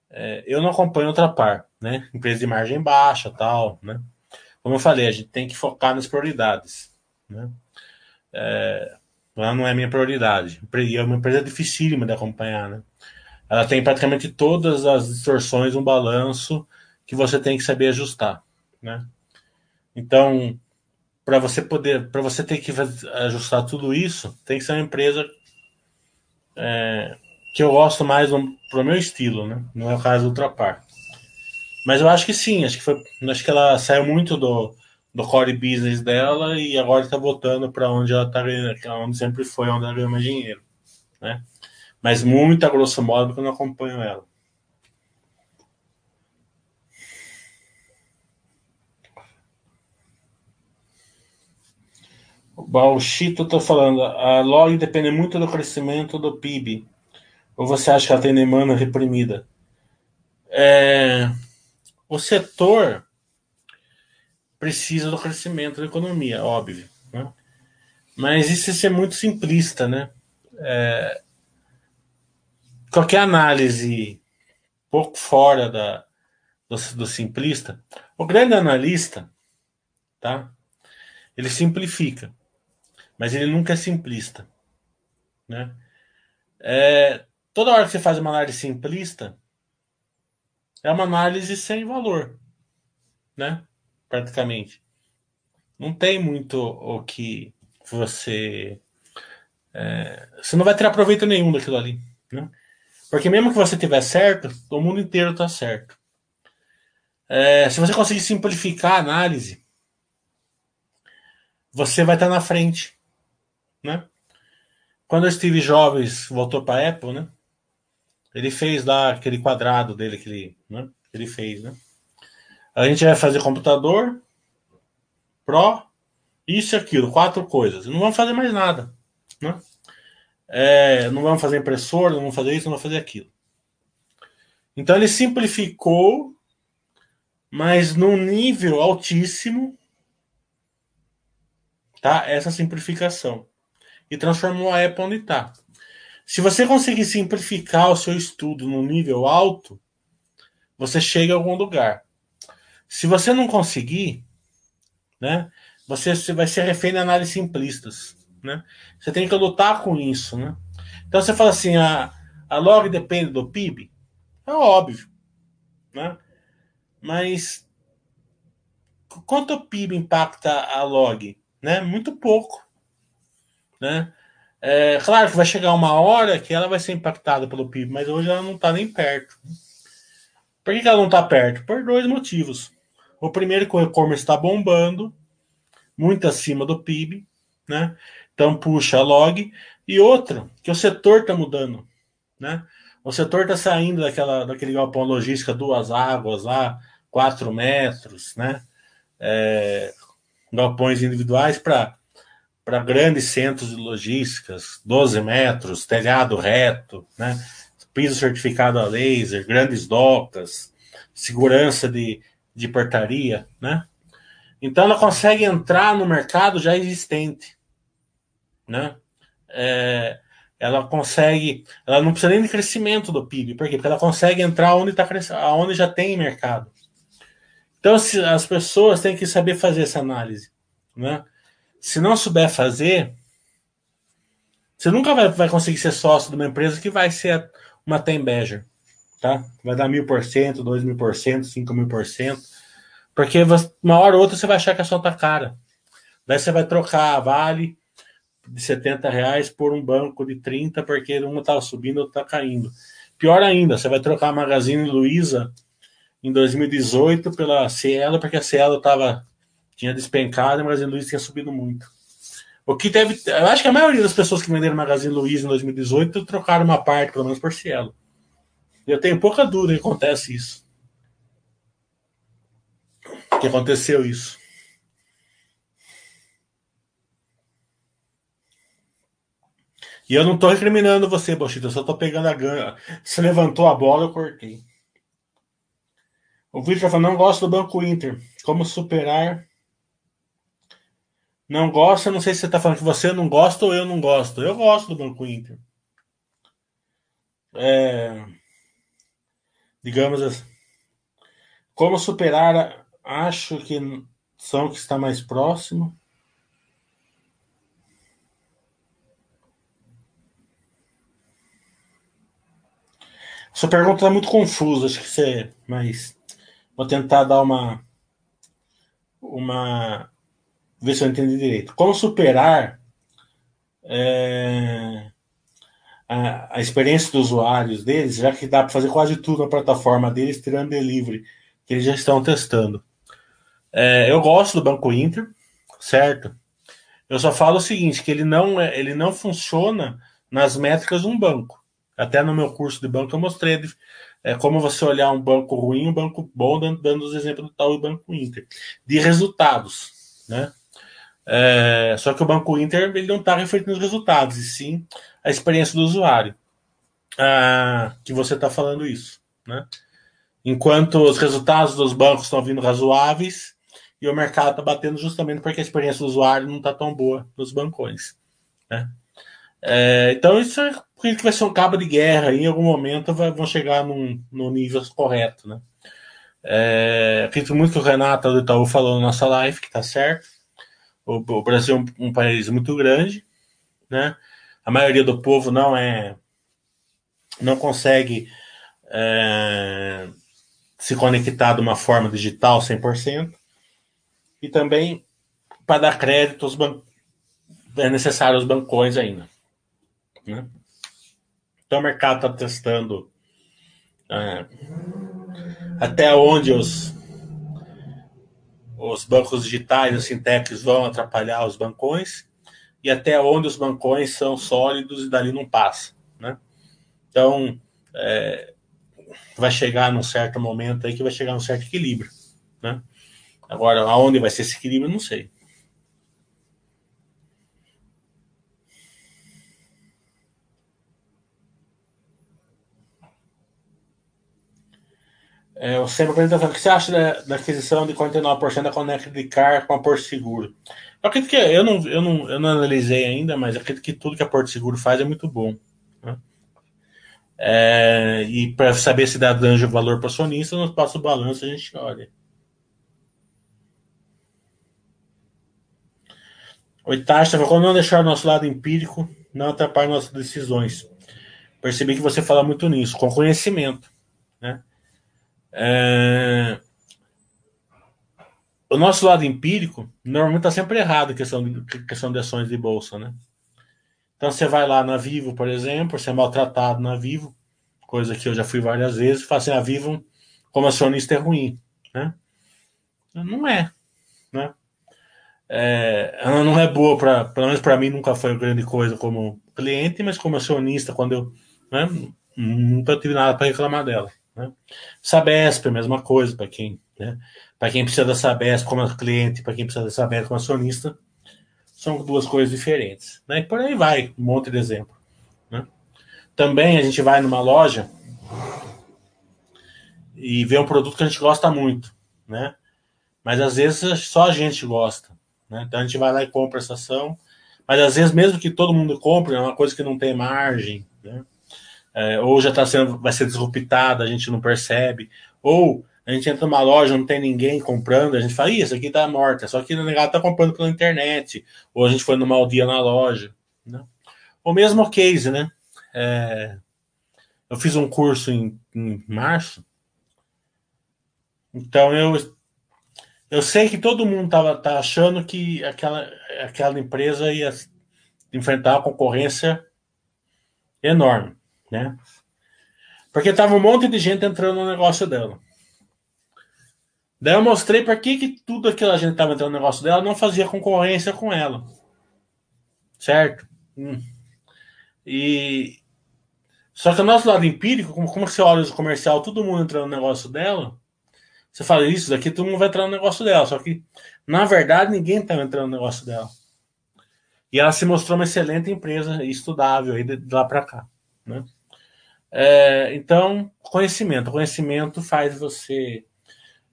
É, eu não acompanho outra par, né? Empresa de margem baixa tal, né? Como eu falei, a gente tem que focar nas prioridades, né? É, ela não é minha prioridade. É uma empresa dificílima de acompanhar, né? Ela tem praticamente todas as distorções no balanço que você tem que saber ajustar, né? Então, para você poder, para você ter que ajustar tudo isso, tem que ser uma empresa é, que eu gosto mais pro meu estilo, né? Não é o caso do Ultrapar. Mas eu acho que sim, acho que foi, acho que ela saiu muito do, do core business dela e agora está voltando para onde ela está ganhando, onde sempre foi, onde ela ganhou mais dinheiro, né? Mas muito a grosso modo porque eu não acompanho ela. O Balchito está falando, a log depende muito do crescimento do PIB. Ou você acha que ela tem demanda reprimida? É, o setor precisa do crescimento da economia, óbvio. Né? Mas isso é muito simplista, né? É, qualquer análise pouco fora da, do, do, simplista, o grande analista, tá? Ele simplifica, mas ele nunca é simplista, né? É, toda hora que você faz uma análise simplista, é uma análise sem valor, né? Praticamente. Não tem muito o que você. É, você não vai ter aproveito nenhum daquilo ali, né? Porque mesmo que você tiver certo, o mundo inteiro está certo. É, se você conseguir simplificar a análise, você vai estar na frente, né? Quando o Steve Jobs voltou para a Apple, né? Ele fez lá aquele quadrado dele que ele, né? ele fez, né? A gente vai fazer computador, Pro, isso e aquilo, quatro coisas. Não vamos fazer mais nada, né? É, não vamos fazer impressora, não vamos fazer isso, não vamos fazer aquilo. Então ele simplificou, mas num nível altíssimo, tá? Essa simplificação e transformou a Apple onde está. Se você conseguir simplificar o seu estudo no nível alto, você chega a algum lugar. Se você não conseguir, né, você vai ser refém de análises simplistas. Né? Você tem que lutar com isso. Né? Então você fala assim: a, a log depende do PIB? É óbvio. Né? Mas quanto o PIB impacta a log? Né? Muito pouco. Né? É, claro que vai chegar uma hora que ela vai ser impactada pelo PIB, mas hoje ela não está nem perto. Por que, que ela não está perto? Por dois motivos. O primeiro é que o e-commerce está bombando, muito acima do PIB, né? Então puxa a log. E outra, que o setor está mudando, né? O setor está saindo daquela, daquele galpão logística duas águas lá, quatro metros, né? É, galpões individuais para para grandes centros de logísticas, 12 metros, telhado reto, né? piso certificado a laser, grandes docas, segurança de, de portaria, né? Então ela consegue entrar no mercado já existente, né? É, ela consegue, ela não precisa nem de crescimento do PIB, por quê? Porque ela consegue entrar onde está onde já tem mercado. Então as pessoas têm que saber fazer essa análise, né? Se não souber fazer, você nunca vai, vai conseguir ser sócio de uma empresa que vai ser uma Tembeja, tá? Vai dar mil por cento, dois mil por cento, cinco mil por cento, porque uma hora ou outra você vai achar que a sua tá cara. Daí você vai trocar a Vale de 70 reais por um banco de 30, porque uma tá subindo, outro tá caindo. Pior ainda, você vai trocar a Magazine Luiza em 2018 pela Cielo, porque a Cielo tava tinha despencado e o Magazine Luiza tinha subido muito. O que teve. Eu acho que a maioria das pessoas que venderam Magazine Luiza em 2018 trocaram uma parte, pelo menos por Cielo. Eu tenho pouca dúvida que acontece isso. Que aconteceu isso. E eu não tô recriminando você, Bochito, eu só tô pegando a gana. Você levantou a bola, eu cortei. O Victor falou, não gosto do Banco Inter. Como superar não gosta, não sei se você está falando que você não gosta ou eu não gosto. Eu gosto do Banco Inter. É, digamos assim. Como superar? Acho que são que está mais próximo. Sua pergunta está muito confusa, acho que você. Mas vou tentar dar uma uma ver se eu entendi direito. Como superar é, a, a, experiência dos usuários deles, já que dá para fazer quase tudo na plataforma deles, tirando delivery, que eles já estão testando. É, eu gosto do Banco Inter, certo? Eu só falo o seguinte, que ele não, é, ele não funciona nas métricas de um banco. Até no meu curso de banco eu mostrei é, como você olhar um banco ruim, um banco bom, dando, dando os exemplos do tal do Banco Inter. De resultados, né? É, só que o Banco Inter ele não está refletindo os resultados, e sim a experiência do usuário. Ah, que você está falando isso. Né? Enquanto os resultados dos bancos estão vindo razoáveis e o mercado está batendo justamente porque a experiência do usuário não está tão boa nos bancões. Né? É, então isso é que vai ser um cabo de guerra e em algum momento vai, vão chegar num, no nível correto. Né? É, acredito muito que o Renato do Itaú falou na nossa live, que está certo. O, o Brasil é um, um, país muito grande, né? A maioria do povo não é, não consegue é, se conectar de uma forma digital 100%. E também, para dar crédito, ban é necessário os bancões ainda. Né? Então o mercado está testando é, até onde os, os bancos digitais, os fintechs vão atrapalhar os bancões e até onde os bancões são sólidos e dali não passa. Né? Então, é, vai chegar num certo momento aí que vai chegar num certo equilíbrio. Né? Agora, aonde vai ser esse equilíbrio, não sei. É, o sempre pergunta o que você acha da, da aquisição de 49% da Connect Car com a Porto Seguro? Eu acredito que eu não, eu, não, eu não analisei ainda, mas acredito que tudo que a Porto Seguro faz é muito bom. Né? É, e para saber se dá dano valor para acionista, no próximo balanço a gente olha. Oitava, quando não deixar o nosso lado empírico, não atrapalhar nossas decisões. Percebi que você fala muito nisso, com conhecimento. Né? É... O nosso lado empírico normalmente está sempre errado em questão de, questão de ações de bolsa, né? Então você vai lá na Vivo, por exemplo, você é maltratado na Vivo, coisa que eu já fui várias vezes, e fala assim, a Vivo como acionista é ruim, né? Não é, né? É, ela não é boa para, pelo menos para mim nunca foi grande coisa como cliente, mas como acionista, quando eu, né, nunca tive nada para reclamar dela. Né? Sabesp, a mesma coisa para quem, né? Para quem precisa da Sabesp como cliente, para quem precisa da Sabesp como acionista, são duas coisas diferentes, né? E por aí vai, um monte de exemplo, né? Também a gente vai numa loja e vê um produto que a gente gosta muito, né? Mas às vezes só a gente gosta, né? Então a gente vai lá e compra essa ação, mas às vezes mesmo que todo mundo compre, é uma coisa que não tem margem, né? É, ou já está sendo, vai ser disruptada, a gente não percebe, ou a gente entra numa loja, não tem ninguém comprando, a gente fala, isso aqui tá morta, só que o negado tá comprando pela internet, ou a gente foi numa dia na loja, né? O mesmo case, né? É, eu fiz um curso em, em março, então eu eu sei que todo mundo tava tá achando que aquela, aquela empresa ia enfrentar uma concorrência enorme né? Porque tava um monte de gente entrando no negócio dela. Daí eu mostrei para que, que tudo aquela gente estava entrando no negócio dela não fazia concorrência com ela. Certo? Hum. E só que o nosso lado empírico, como, como você olha o comercial, todo mundo entrando no negócio dela, você fala isso daqui, todo mundo vai entrar no negócio dela. Só que, na verdade, ninguém estava entrando no negócio dela. E ela se mostrou uma excelente empresa estudável aí de, de lá para cá. Né? É, então, conhecimento. Conhecimento faz você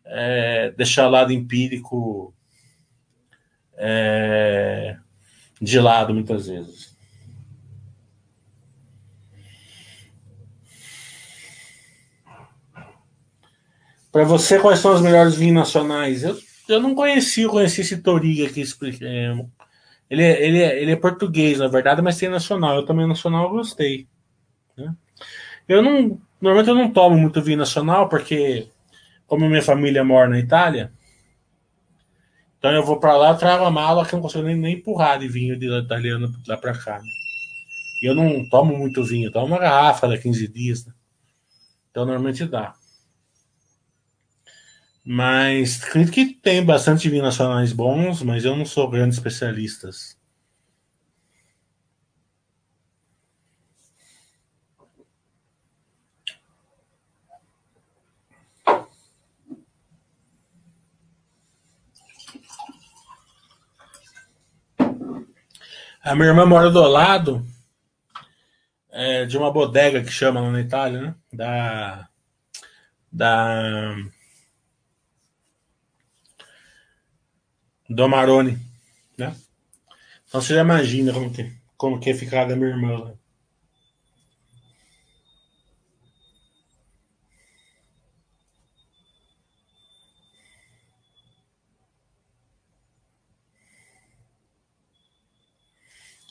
é, deixar o lado empírico é, de lado muitas vezes. Para você, quais são os melhores vinhos nacionais? Eu, eu não conheci, eu conheci esse Toriga aqui. É, ele, é, ele, é, ele é português, na verdade, mas tem nacional. Eu também nacional gostei. Né? Eu não. Normalmente eu não tomo muito vinho nacional, porque, como minha família mora na Itália, então eu vou para lá, trago a mala que eu não consigo nem, nem empurrar de vinho de italiano lá para cá. Né? E eu não tomo muito vinho, eu tomo uma garrafa da 15 dias. Né? Então normalmente dá. Mas acredito que tem bastante vinhos nacionais bons, mas eu não sou grande especialista. A minha irmã mora do lado é, de uma bodega que chama lá na Itália, né? Da. Da. Do Amarone, né? Então você já imagina como que, como que é ficar da minha irmã lá.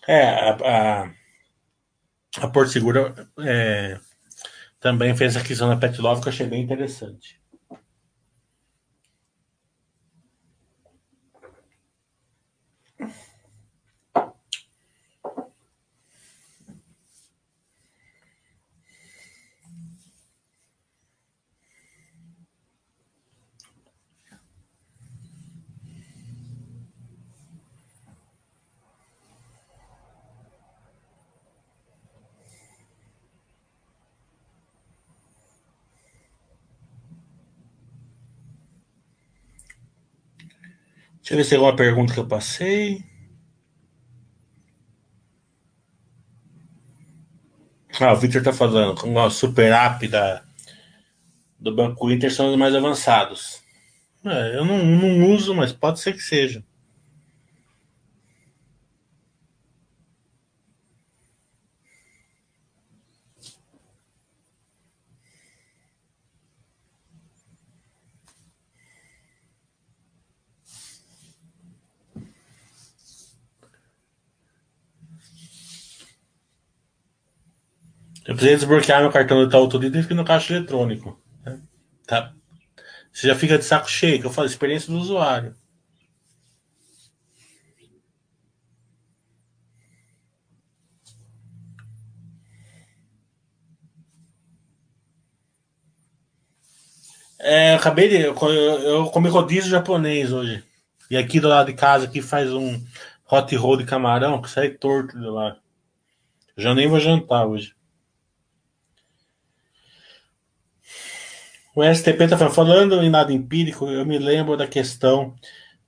É, a, a, a Porto Seguro é, também fez aquisição da Pet que eu achei bem interessante. Deixa eu ver se tem alguma pergunta que eu passei. Ah, o Victor tá falando com a super app da, do Banco Inter são os mais avançados. É, eu não, não uso, mas pode ser que seja. Eu precisei desbloquear meu cartão do Itaú todo dia e no caixa eletrônico. Né? Tá. Você já fica de saco cheio, que eu falo, experiência do usuário. É, eu acabei de. Eu, eu comi rodízio japonês hoje. E aqui do lado de casa aqui faz um hot roll de camarão que sai torto de lá. Eu já nem vou jantar hoje. O STP está falando em nada empírico, eu me lembro da questão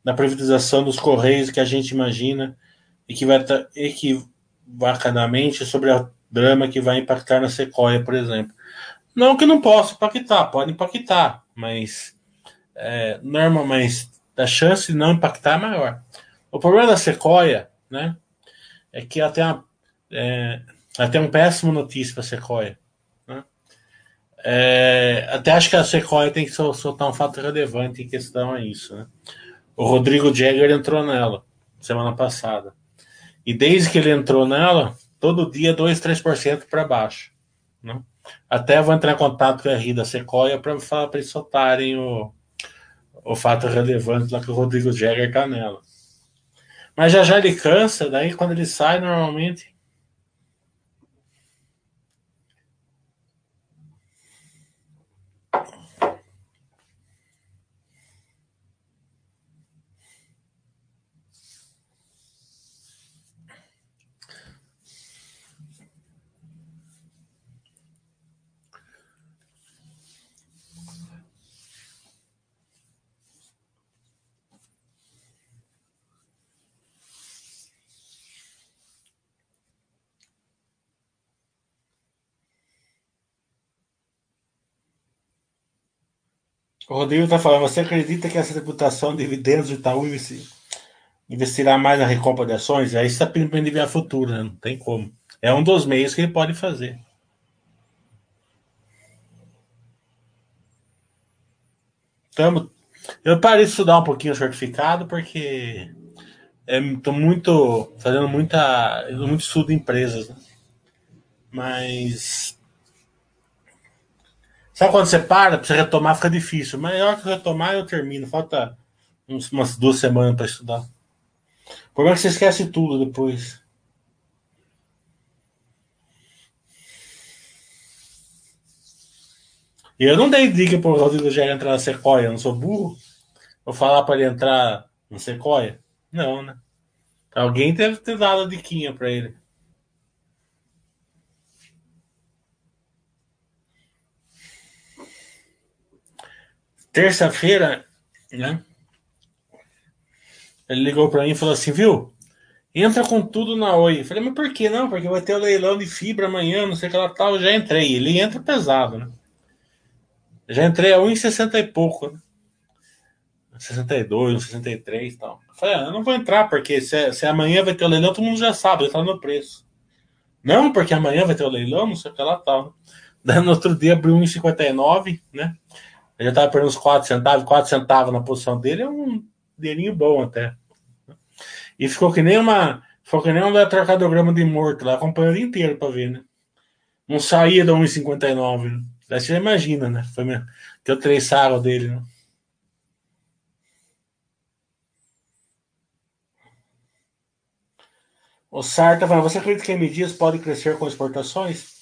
da privatização dos Correios que a gente imagina e que vai equivocadamente sobre o drama que vai impactar na Sequoia, por exemplo. Não que não possa impactar, pode impactar, mas é, normal, mas a chance de não impactar é maior. O problema da Sequoia, né, é que ela tem, é, tem um péssimo notícia para a Sequoia. É, até acho que a Sequoia tem que soltar um fato relevante em questão a isso. Né? O Rodrigo Jagger entrou nela semana passada. E desde que ele entrou nela, todo dia 2, 3% para baixo. Né? Até vou entrar em contato com a RI da Sequoia para falar para eles soltarem o, o fato relevante lá que o Rodrigo Jagger está nela. Mas já já ele cansa, daí quando ele sai, normalmente O Rodrigo está falando, você acredita que essa reputação de dividendos do Itaú investirá mais na recompra de ações? Aí está de ver a futura, né? não tem como. É um dos meios que ele pode fazer. Tamo, eu parei de estudar um pouquinho o certificado porque estou é, muito fazendo muita muito estudo em empresas, né? mas Sabe quando você para, pra você retomar, fica difícil. Mas hora que eu retomar, eu termino. Falta uns, umas duas semanas para estudar. O problema é que você esquece tudo depois. E eu não dei dica pro Rodrigo já entrar na Sequoia, eu não sou burro. Vou falar para ele entrar na Sequoia? Não, né? Alguém deve ter dado a diquinha para ele. Terça-feira, né? Ele ligou para mim e falou assim, viu? Entra com tudo na Oi. Eu falei, mas por que não? Porque vai ter o leilão de fibra amanhã, não sei o que lá tal. Eu já entrei. Ele entra pesado, né? Já entrei a 1,60 e pouco, né? 62, 63 e tal. Eu falei, ah, eu não vou entrar, porque se, se, amanhã vai ter o leilão, todo mundo já sabe, já tá no preço. Não, porque amanhã vai ter o leilão, não sei o que lá tal. Daí no outro dia abriu 1,59, né? Ele já estava perdendo uns 4 centavos, 4 centavos na posição dele, é um dinheirinho bom até. E ficou que nem uma. Ficou que nem um trocadograma de morto lá, acompanhou o dia inteiro para ver, né? Não saía da 1,59. Né? Daí você já imagina, né? Foi meu, que eu traçava dele, né? O Sarta fala, você acredita que a Medias pode crescer com exportações?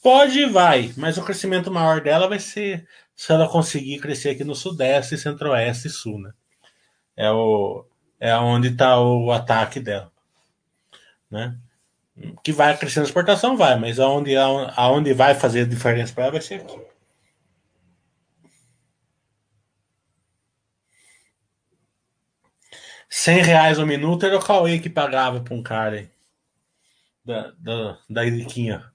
Pode e vai, mas o crescimento maior dela vai ser se ela conseguir crescer aqui no Sudeste, Centro-Oeste e Sul, né? É, o, é onde está o ataque dela, né? Que vai crescer na exportação, vai, mas aonde, aonde vai fazer diferença para ela vai ser aqui. 100 reais o minuto era o Cauê que pagava para um cara aí. Da, da, da Iliquinha.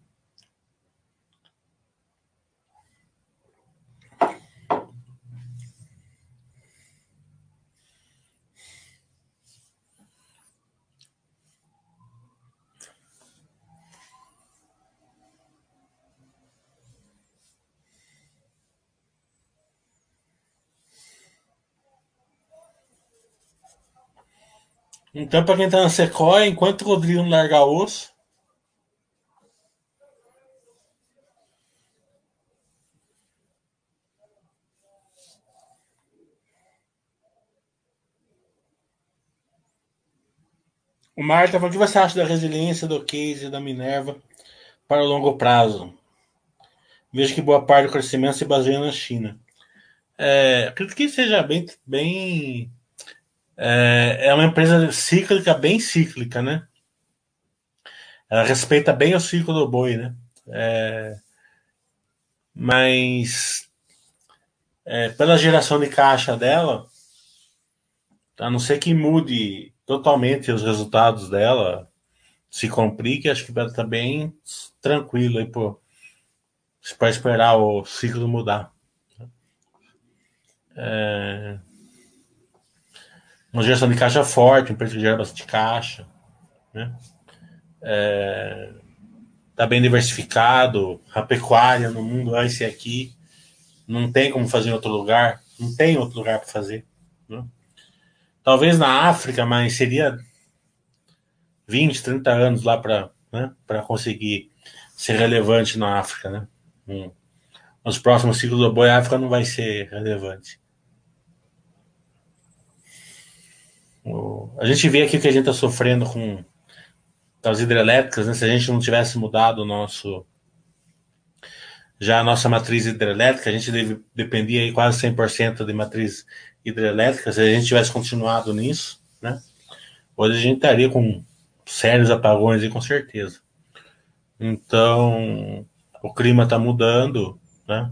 Então, para quem tá na Sequoia, enquanto o Rodrigo não largar osso. O Marta, o que você acha da resiliência do case da Minerva para o longo prazo? Vejo que boa parte do crescimento se baseia na China. É, acredito que seja bem, bem é, é uma empresa cíclica, bem cíclica, né? Ela respeita bem o ciclo do boi, né? É, mas é, pela geração de caixa dela, a não ser que mude totalmente os resultados dela, se complique, acho que vai estar bem tranquilo aí para esperar o ciclo mudar. É, uma geração de caixa forte, um preço que gera bastante caixa, né? É, tá bem diversificado, a pecuária no mundo vai ser aqui, não tem como fazer em outro lugar, não tem outro lugar para fazer. Né? Talvez na África, mas seria 20, 30 anos lá para né, conseguir ser relevante na África. Né? Nos próximos ciclos do boi, a África não vai ser relevante. A gente vê aqui que a gente está sofrendo com as hidrelétricas, né? Se a gente não tivesse mudado o nosso já a nossa matriz hidrelétrica, a gente deve, dependia aí quase 100% de matriz hidrelétrica, se a gente tivesse continuado nisso, né? Hoje a gente estaria com sérios apagões aí, com certeza. Então, o clima está mudando, né?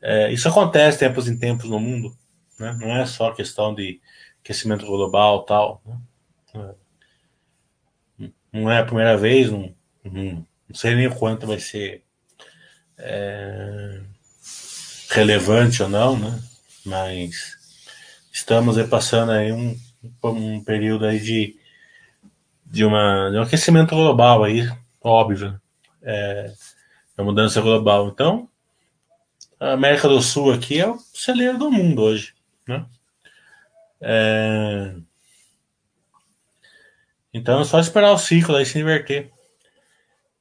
É, isso acontece tempos em tempos no mundo, né? Não é só questão de aquecimento global tal. Né? Não é a primeira vez, não, não, não sei nem quanto vai ser é, relevante ou não, né? Mas estamos aí passando aí um, um período aí de, de, uma, de um aquecimento global aí, óbvio, é, a mudança global. Então, a América do Sul aqui é o celeiro do mundo hoje, né? É... Então é só esperar o ciclo aí se inverter.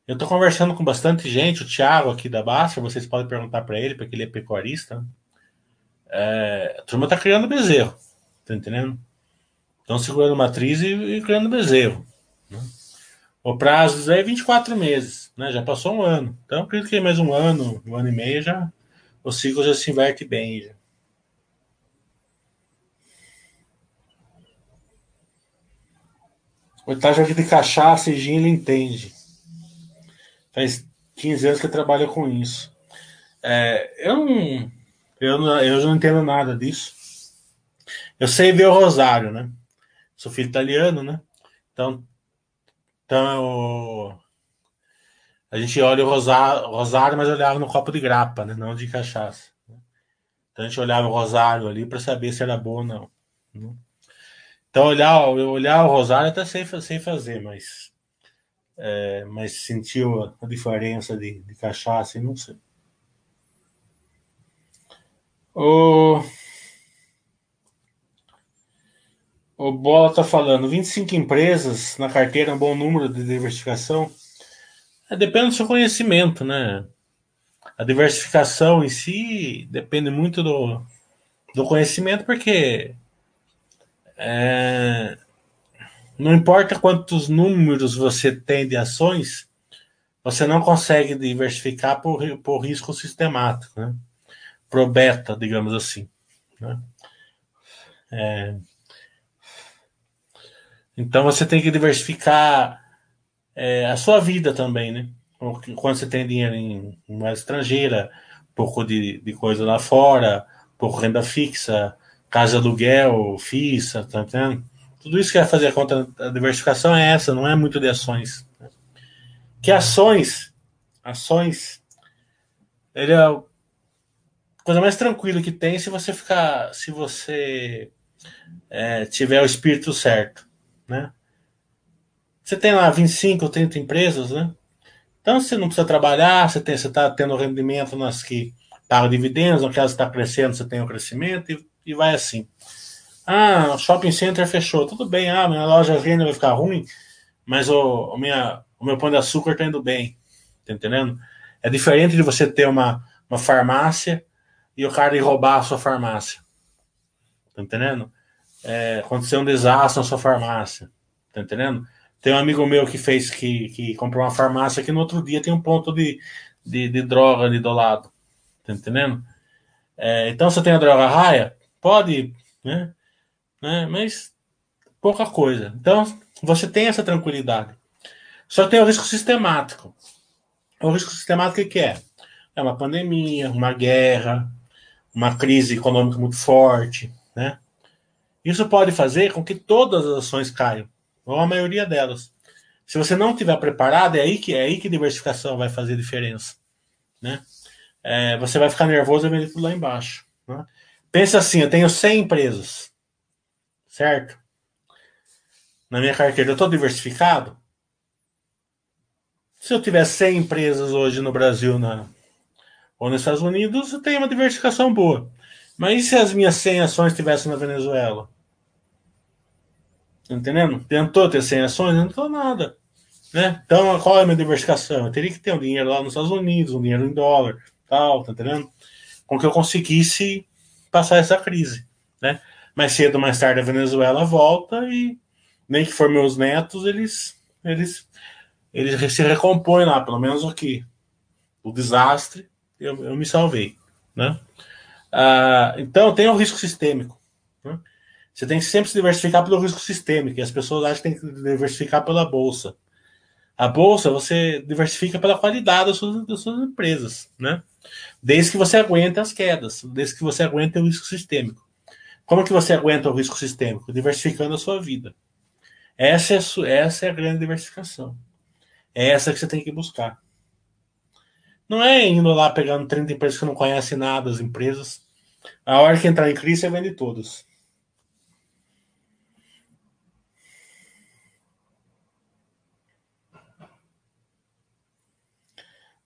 Eu estou conversando com bastante gente, o Thiago aqui da Basta, vocês podem perguntar para ele, porque ele é pecuarista. É... A turma está criando bezerro, tá entendendo? Estão segurando matriz e, e criando bezerro. Né? O prazo é 24 meses, né? Já passou um ano. Então, acredito que mais um ano, um ano e meio, já o ciclo já se inverte bem. Já. O taxa de cachaça e gin ele entende. Faz 15 anos que eu trabalho com isso. É, eu, não, eu, não, eu não entendo nada disso. Eu sei ver o rosário, né? Sou filho italiano, né? Então, então a gente olha o rosário, rosário, mas olhava no copo de grapa, né? Não de cachaça. Então a gente olhava o rosário ali para saber se era bom ou não. Então, olhar, olhar o Rosário até sei, sei fazer, mas, é, mas sentiu a, diferença de, de cachaça e não sei. O, o Bola está falando, 25 empresas na carteira, um bom número de diversificação. É, depende do seu conhecimento, né? A diversificação em si depende muito do, do conhecimento, porque é, não importa quantos números você tem de ações, você não consegue diversificar por, por risco sistemático, né? Pro beta, digamos assim. Né? É, então você tem que diversificar é, a sua vida também, né? Quando você tem dinheiro em uma estrangeira, pouco de, de coisa lá fora, pouco renda fixa, casa aluguel, FISA, tá entendendo? Tudo isso que vai fazer a conta a diversificação é essa, não é muito de ações. Né? Que ações, ações, ele é a coisa mais tranquila que tem se você ficar, se você é, tiver o espírito certo, né? Você tem lá 25 ou 30 empresas, né? Então você não precisa trabalhar, você está tendo rendimento nas que pagam dividendos, naquelas que está crescendo, você tem o crescimento e, e vai assim. Ah, o shopping center fechou. Tudo bem, ah, minha loja venda vai ficar ruim, mas o, o, minha, o meu pão de açúcar está indo bem. Tá entendendo? É diferente de você ter uma, uma farmácia e o cara ir roubar a sua farmácia. Tá entendendo? É, acontecer um desastre na sua farmácia. Tá entendendo? Tem um amigo meu que fez que, que comprou uma farmácia que no outro dia tem um ponto de, de, de droga ali do lado. Tá entendendo? É, então você tem a droga raia? Pode, né? né? Mas pouca coisa. Então você tem essa tranquilidade. Só tem o risco sistemático. O risco sistemático o que é? É uma pandemia, uma guerra, uma crise econômica muito forte, né? Isso pode fazer com que todas as ações caiam, ou a maioria delas. Se você não estiver preparado, é aí que é aí que diversificação vai fazer diferença, né? É, você vai ficar nervoso e ver tudo lá embaixo. Né? Pensa assim, eu tenho 100 empresas, certo? Na minha carteira eu estou diversificado. Se eu tiver 100 empresas hoje no Brasil na, ou nos Estados Unidos, eu tenho uma diversificação boa. Mas e se as minhas 100 ações estivessem na Venezuela? Entendendo? Tentou ter 100 ações? Não tentou nada. Né? Então, qual é a minha diversificação? Eu teria que ter um dinheiro lá nos Estados Unidos, um dinheiro em dólar, tal, tá entendendo? Com que eu conseguisse passar essa crise, né? Mais cedo ou mais tarde a Venezuela volta e nem que for meus netos, eles eles eles se recompõem lá, pelo menos aqui. O desastre, eu, eu me salvei, né? Ah, então tem o risco sistêmico. Né? Você tem que sempre se diversificar pelo risco sistêmico. E as pessoas acham que tem que diversificar pela bolsa. A bolsa você diversifica pela qualidade das suas, das suas empresas, né? Desde que você aguente as quedas, desde que você aguente o risco sistêmico. Como que você aguenta o risco sistêmico? Diversificando a sua vida. Essa é, essa é a grande diversificação. É essa que você tem que buscar. Não é indo lá pegando 30 empresas que não conhecem nada das empresas. A hora que entrar em crise, você vende todas.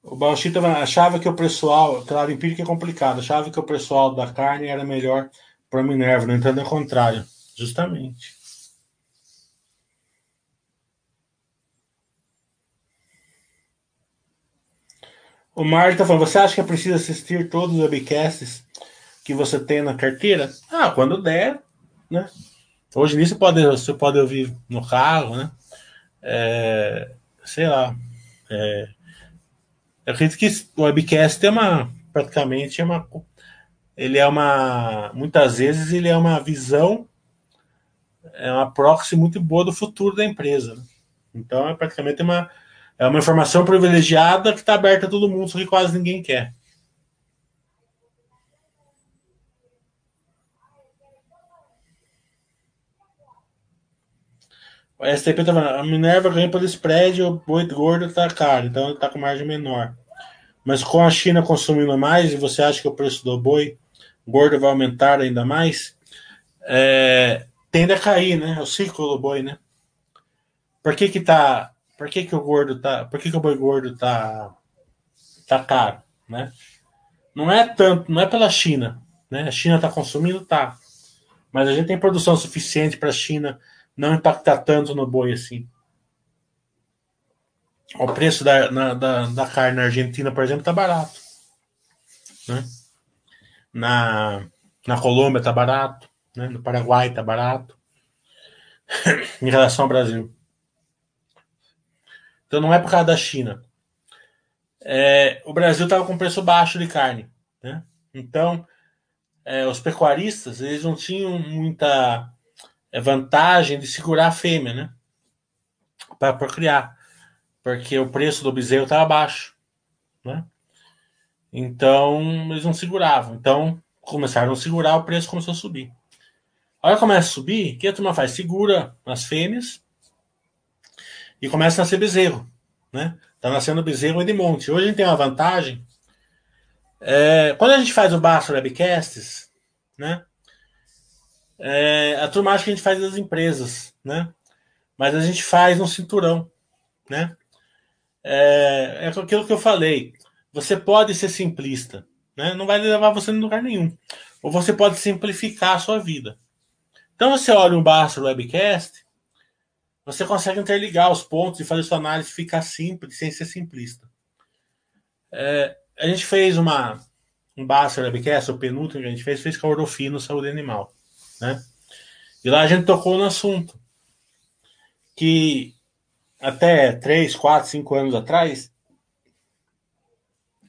O Bauchita achava que o pessoal, claro, empírico é complicado, achava que o pessoal da carne era melhor para Minerva, não entendo ao contrário. Justamente. O Mário está falando, você acha que é preciso assistir todos os webcasts que você tem na carteira? Ah, quando der, né? Hoje nisso pode, você pode ouvir no carro, né? É, sei lá. É, eu acredito que o webcast é uma, praticamente, é uma, ele é uma, muitas vezes ele é uma visão, é uma proxy muito boa do futuro da empresa. Né? Então é praticamente uma é uma informação privilegiada que está aberta a todo mundo, só que quase ninguém quer. O STP tá falando, a Minerva ganha pelo spread, o boi gordo está caro, então ele está com margem menor. Mas com a China consumindo mais, e você acha que o preço do boi gordo vai aumentar ainda mais? É, tende a cair, né? É o ciclo do boi, né? Por que que tá por que, que o gordo tá. Por que, que o boi gordo tá. tá caro, né? Não é tanto, não é pela China. Né? A China está consumindo, tá. Mas a gente tem produção suficiente para a China não impactar tanto no boi assim. O preço da, na, da, da carne na Argentina, por exemplo, tá barato. Né? Na, na Colômbia tá barato. Né? No Paraguai tá barato. em relação ao Brasil. Então não é por causa da China. É, o Brasil estava com preço baixo de carne. Né? Então, é, os pecuaristas eles não tinham muita vantagem de segurar a fêmea né? para procriar. Porque o preço do bezerro estava baixo. Né? Então, eles não seguravam. Então, começaram a segurar, o preço começou a subir. A hora que começa a subir, o que a turma faz? Segura as fêmeas e começa a nascer bezerro, né? Tá nascendo bezerro de monte. Hoje a gente tem uma vantagem. É, quando a gente faz o Bastro Webcasts, né? É, a acha que a gente faz das empresas, né? Mas a gente faz no cinturão, né? É, é aquilo que eu falei. Você pode ser simplista, né? Não vai levar você em lugar nenhum. Ou você pode simplificar a sua vida. Então você olha um Bastro Webcast, você consegue interligar os pontos e fazer sua análise ficar simples, sem ser simplista. É, a gente fez uma um Bastro Webcast, o penúltimo que a gente fez, fez com a Orofino Saúde Animal. Né? E lá a gente tocou no assunto que até 3, 4, 5 anos atrás,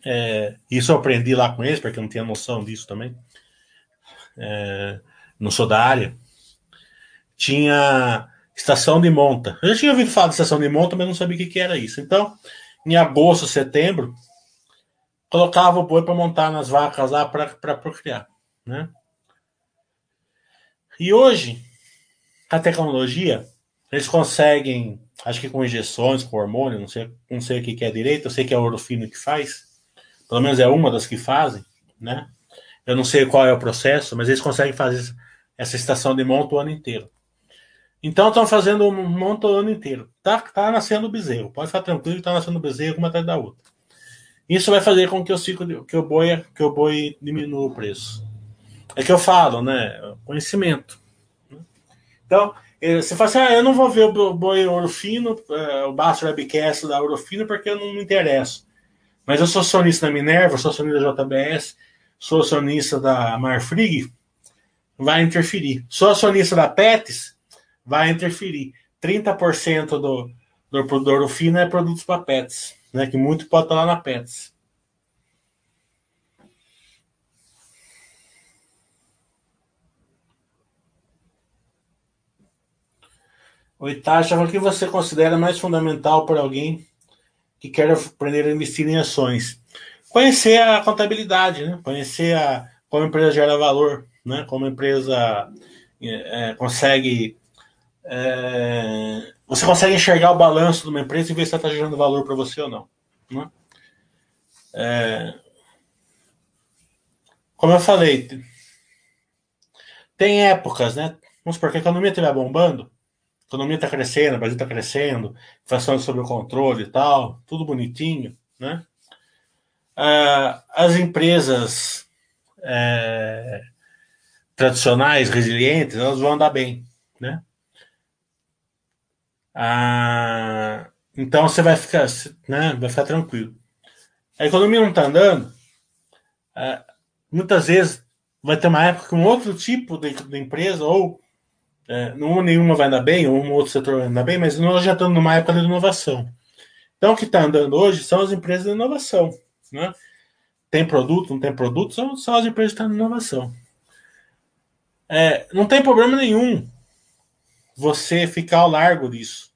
é, isso eu aprendi lá com eles, porque eu não tinha noção disso também. É, não sou da área. Tinha estação de monta. Eu já tinha ouvido falar de estação de monta, mas não sabia o que, que era isso. Então, em agosto, setembro, colocava o boi para montar nas vacas lá para procriar. Né? E hoje, a tecnologia, eles conseguem, acho que com injeções, com hormônio, não sei, não sei o que, que é direito, eu sei que é o Orofino que faz, pelo menos é uma das que fazem, né? Eu não sei qual é o processo, mas eles conseguem fazer essa estação de monta o ano inteiro. Então estão fazendo monta o ano inteiro. Tá, tá nascendo bezerro. Pode ficar tranquilo que tá nascendo bezerro uma atrás da outra. Isso vai fazer com que o ciclo que o boi que o boi diminua o preço. É que eu falo, né? Conhecimento. Então, eh, você fala assim: ah, eu não vou ver o boi Orofino, eh, o Basso Webcast da Orofino, porque eu não me interesso. Mas eu sou sonista da Minerva, sou sonista da JBS, sou sonista da Marfrig, vai interferir. Sou acionista da Pets, vai interferir. 30% do, do, do Orofino é produtos para Pets, né? Que muito pode estar lá na Pets. O Itacha, o que você considera mais fundamental para alguém que quer aprender a investir em ações? Conhecer a contabilidade, né? conhecer a, como a empresa gera valor, né? como a empresa é, consegue. É, você consegue enxergar o balanço de uma empresa e ver se ela está gerando valor para você ou não. Né? É, como eu falei, tem épocas, né? Vamos supor que a economia estiver bombando, economia está crescendo, o Brasil está crescendo, inflação sob o controle e tal, tudo bonitinho, né? Ah, as empresas é, tradicionais, resilientes, elas vão andar bem, né? Ah, então você vai ficar, né, vai ficar tranquilo. A economia não está andando, ah, muitas vezes vai ter uma época que um outro tipo de, de empresa ou é, não nenhuma vai andar bem, ou um outro setor vai andar bem, mas nós já estamos numa época de inovação. Então, o que está andando hoje são as empresas de inovação. Né? Tem produto, não tem produto, são, são as empresas que estão em inovação. É, não tem problema nenhum você ficar ao largo disso.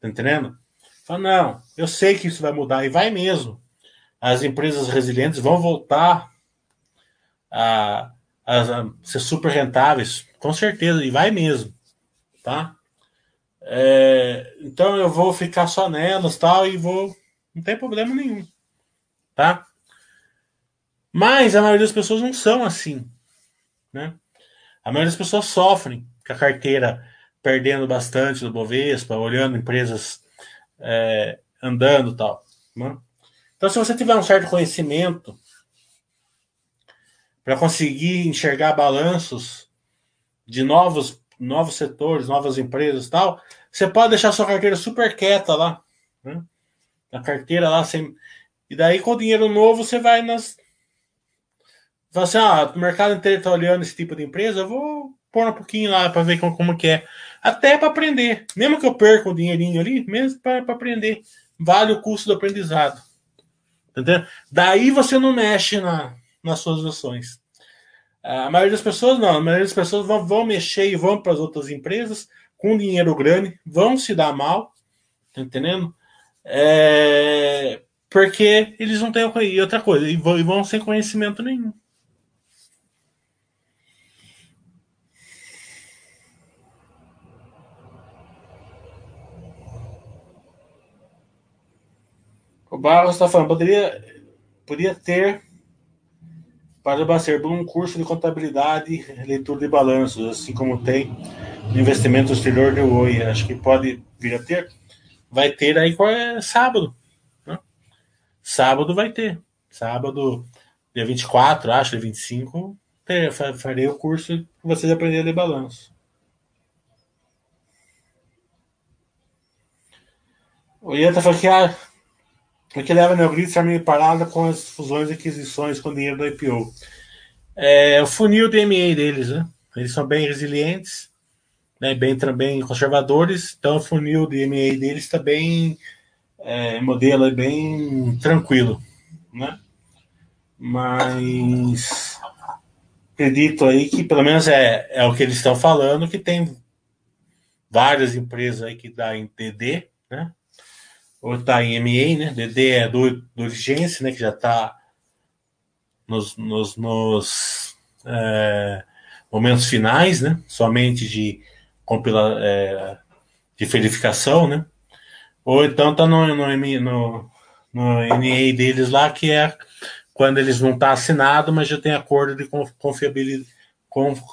Tá entendendo? Fala, não, eu sei que isso vai mudar, e vai mesmo. As empresas resilientes vão voltar a, a, ser super rentáveis com certeza, e vai mesmo, tá? É, então eu vou ficar só nelas tal e vou. Não tem problema nenhum, tá? Mas a maioria das pessoas não são assim, né? A maioria das pessoas sofrem com a carteira perdendo bastante do Bovespa, olhando empresas é, andando tal. Né? Então, se você tiver um certo conhecimento para conseguir enxergar balanços de novos, novos setores, novas empresas tal, você pode deixar sua carteira super quieta lá. Né? A carteira lá sem. E daí, com o dinheiro novo, você vai nas. Fala assim, ah, o mercado inteiro está olhando esse tipo de empresa, eu vou pôr um pouquinho lá para ver como, como que é. Até para aprender. Mesmo que eu perca o dinheirinho ali, mesmo para aprender. Vale o custo do aprendizado. Entendeu? Daí você não mexe na, nas suas ações. Ah, a maioria das pessoas não, a maioria das pessoas vão, vão mexer e vão para as outras empresas com dinheiro grande, vão se dar mal, tá entendendo? É, porque eles não têm e outra coisa, e vão, e vão sem conhecimento nenhum. O Barros está falando, poderia, poderia ter para o um curso de contabilidade leitura de balanços, assim como tem no investimento exterior do Oi. Acho que pode vir a ter. Vai ter aí é sábado. Né? Sábado vai ter. Sábado, dia 24, acho, dia 25, ter, farei o curso que vocês aprenderem ler balanço. O Ian tá falando que ah, o que leva a Neogrid a estar meio parada com as fusões e aquisições com dinheiro do IPO. É o funil de MA deles, né? Eles são bem resilientes, né? bem, bem conservadores, então o funil de MA deles está bem. É, modelo é bem tranquilo, né? Mas acredito aí que pelo menos é, é o que eles estão falando, que tem várias empresas aí que dá em DD, né? Ou está em MA, né? DD é do, do urgência, né? Que já está nos, nos, nos é, momentos finais, né? Somente de compila, é, de verificação, né? Ou então está no, no, no, no NA deles lá, que é quando eles não tá assinado, mas já tem acordo de confiabilidade,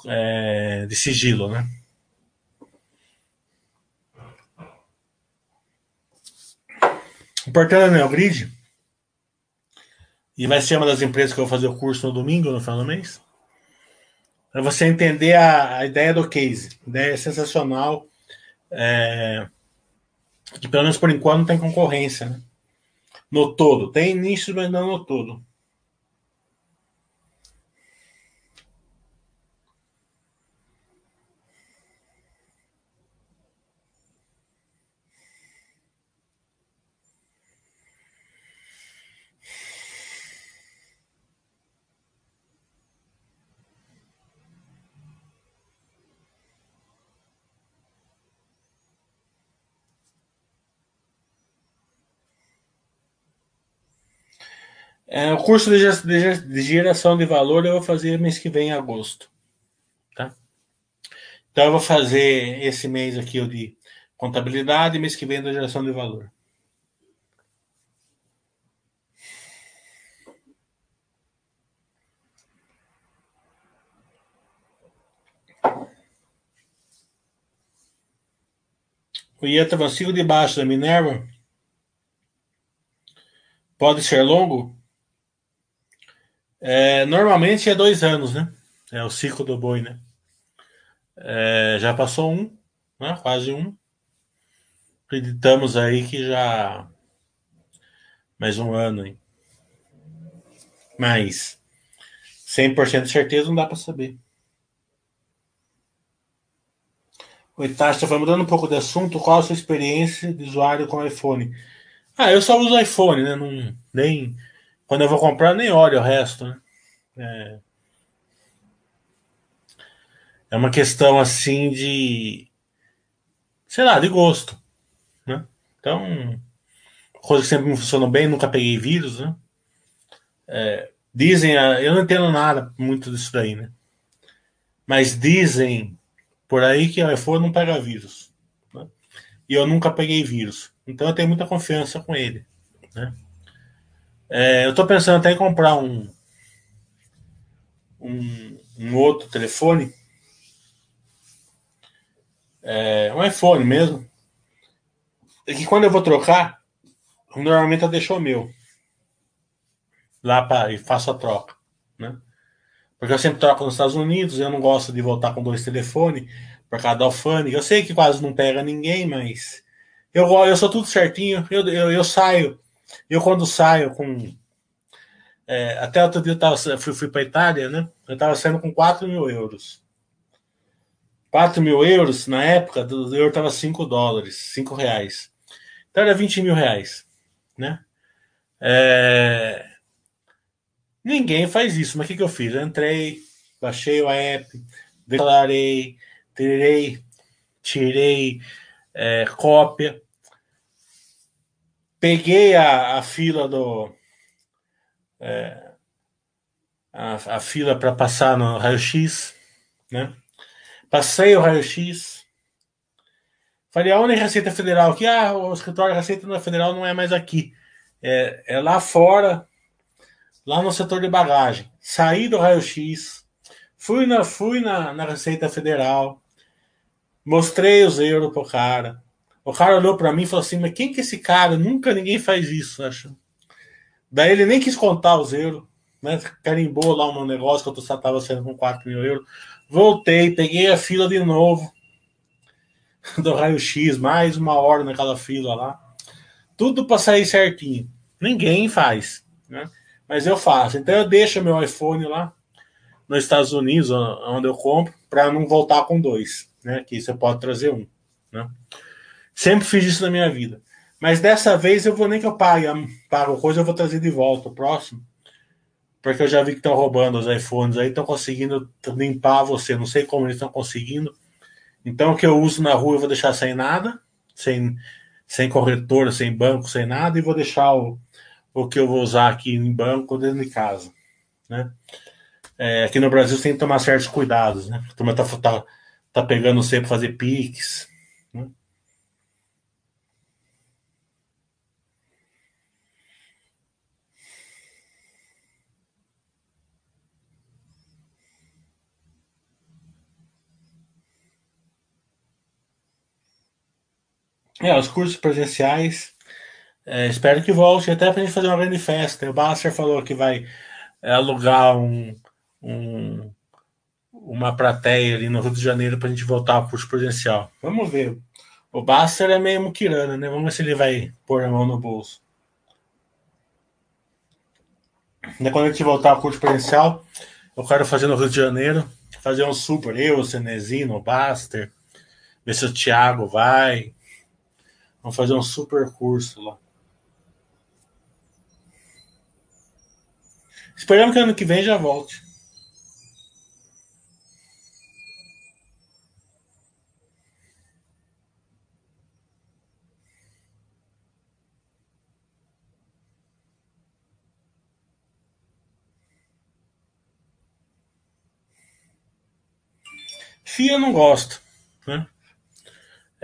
é, de sigilo, né? O portal é Neogrid e vai ser uma das empresas que eu vou fazer o curso no domingo, no final do mês. Para você entender a, a, ideia do case. Ideia é sensacional. É, que pelo menos por enquanto não tem concorrência. Né? No todo. Tem nichos, mas não no todo. É, o curso de, de, de, geração de valor eu vou fazer mês que vem, em agosto. Tá? Então eu vou fazer esse mês aqui o de contabilidade mês que vem da geração de valor. O Ieta Vancilo debaixo da Minerva pode ser longo? É, normalmente é dois anos, né? É o ciclo do boi, né? É, já passou um, né? quase um. Acreditamos aí que já mais um ano, hein? Mas 100% de certeza não dá para saber. O Itachi está mudando um pouco de assunto. Qual a sua experiência de usuário com iPhone? Ah, eu só uso iPhone, né? Não, nem quando eu vou comprar, nem olho o resto, né? É, é uma questão assim de. sei lá, de gosto. Né? Então, coisa que sempre me funcionou bem, nunca peguei vírus, né? É, dizem, eu não entendo nada muito disso daí, né? Mas dizem por aí que o iPhone não pega vírus. Né? E eu nunca peguei vírus. Então eu tenho muita confiança com ele. Né? É, eu estou pensando até em comprar um, um, um outro telefone, é, um iPhone mesmo, é que quando eu vou trocar, normalmente eu deixo o meu lá para e faço a troca, né? Porque eu sempre troco nos Estados Unidos, eu não gosto de voltar com dois telefones por causa da alfândega. Eu sei que quase não pega ninguém, mas eu, eu sou tudo certinho. Eu, eu, eu saio eu, quando saio com. É, até outro dia eu tava, fui, fui para Itália, né? Eu estava saindo com 4 mil euros. 4 mil euros, na época, do euro estava 5 dólares, 5 reais. Então era 20 mil reais, né? É... Ninguém faz isso, mas o que, que eu fiz? Eu entrei, baixei o app, declarei, tirei, tirei é, cópia, peguei a, a fila do. É, a, a fila para passar no raio-x, né? Passei o raio-x. Falei, aonde é Receita Federal? Aqui, ah, o escritório da Receita Federal não é mais aqui. É, é lá fora, lá no setor de bagagem. Saí do raio-x, fui na, fui na, na Receita Federal, mostrei os euros pro cara. O cara olhou para mim e falou assim: Mas quem que é esse cara? Nunca ninguém faz isso, acho. Daí ele nem quis contar os euros, né? Carimbou lá um negócio que eu estava sendo com 4 mil euros. Voltei, peguei a fila de novo do raio-x, mais uma hora naquela fila lá. Tudo para sair certinho. Ninguém faz, né? Mas eu faço. Então eu deixo meu iPhone lá nos Estados Unidos, onde eu compro, para não voltar com dois, né? Que você pode trazer um? Sempre fiz isso na minha vida. Mas dessa vez eu vou nem que eu pague, pago coisa, eu vou trazer de volta o próximo. Porque eu já vi que estão roubando os iPhones aí, estão conseguindo limpar você. Não sei como eles estão conseguindo. Então o que eu uso na rua eu vou deixar sem nada, sem, sem corretora, sem banco, sem nada, e vou deixar o, o que eu vou usar aqui em banco dentro de casa. Né? É, aqui no Brasil tem que tomar certos cuidados, né? A turma tá, tá, tá pegando você para fazer piques, É, os cursos presenciais. É, espero que volte até para a gente fazer uma grande festa. O Baster falou que vai é, alugar um, um, uma plateia ali no Rio de Janeiro para a gente voltar ao curso presencial. Vamos ver. O Baster é meio muquirana, né? Vamos ver se ele vai pôr a mão no bolso. Quando a gente voltar ao curso presencial, eu quero fazer no Rio de Janeiro, fazer um super, eu, o Cenezino, o Baster, ver se o Thiago vai, Vamos fazer um super curso lá. Esperamos que ano que vem já volte. FIA eu não gosto. Né?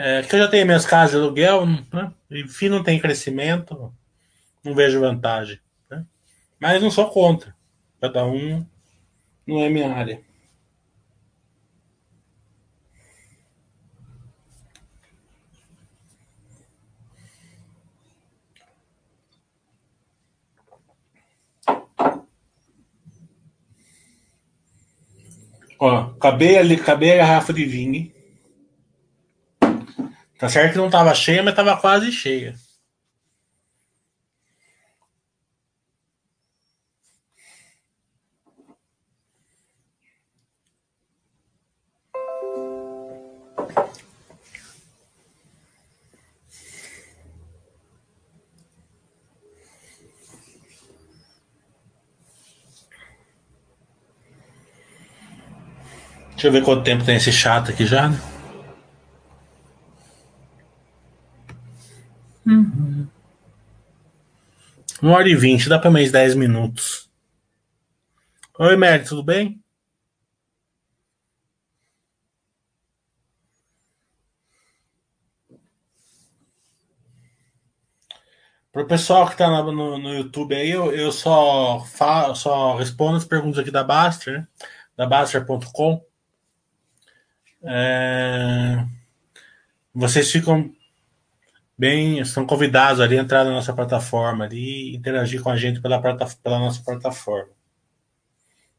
É, que eu já tenho minhas casas de aluguel, né? enfim, não tem crescimento, não vejo vantagem. Né? Mas não sou contra. Cada um não é minha área. Ó, acabei ali, acabei a garrafa de vinho. Tá certo que não tava cheia, mas tava quase cheia. Deixa eu ver quanto tempo tem esse chato aqui já, né? Uhum. Uma hora e vinte, dá para mais dez minutos. Oi, Mary, tudo bem? Para o pessoal que está no, no, YouTube aí, eu, eu só, falo, só respondo as perguntas aqui da Baster, né? da Baster.com. É... Vocês ficam bem, estão convidados ali a entrar na nossa plataforma ali e interagir com a gente pela, pela nossa plataforma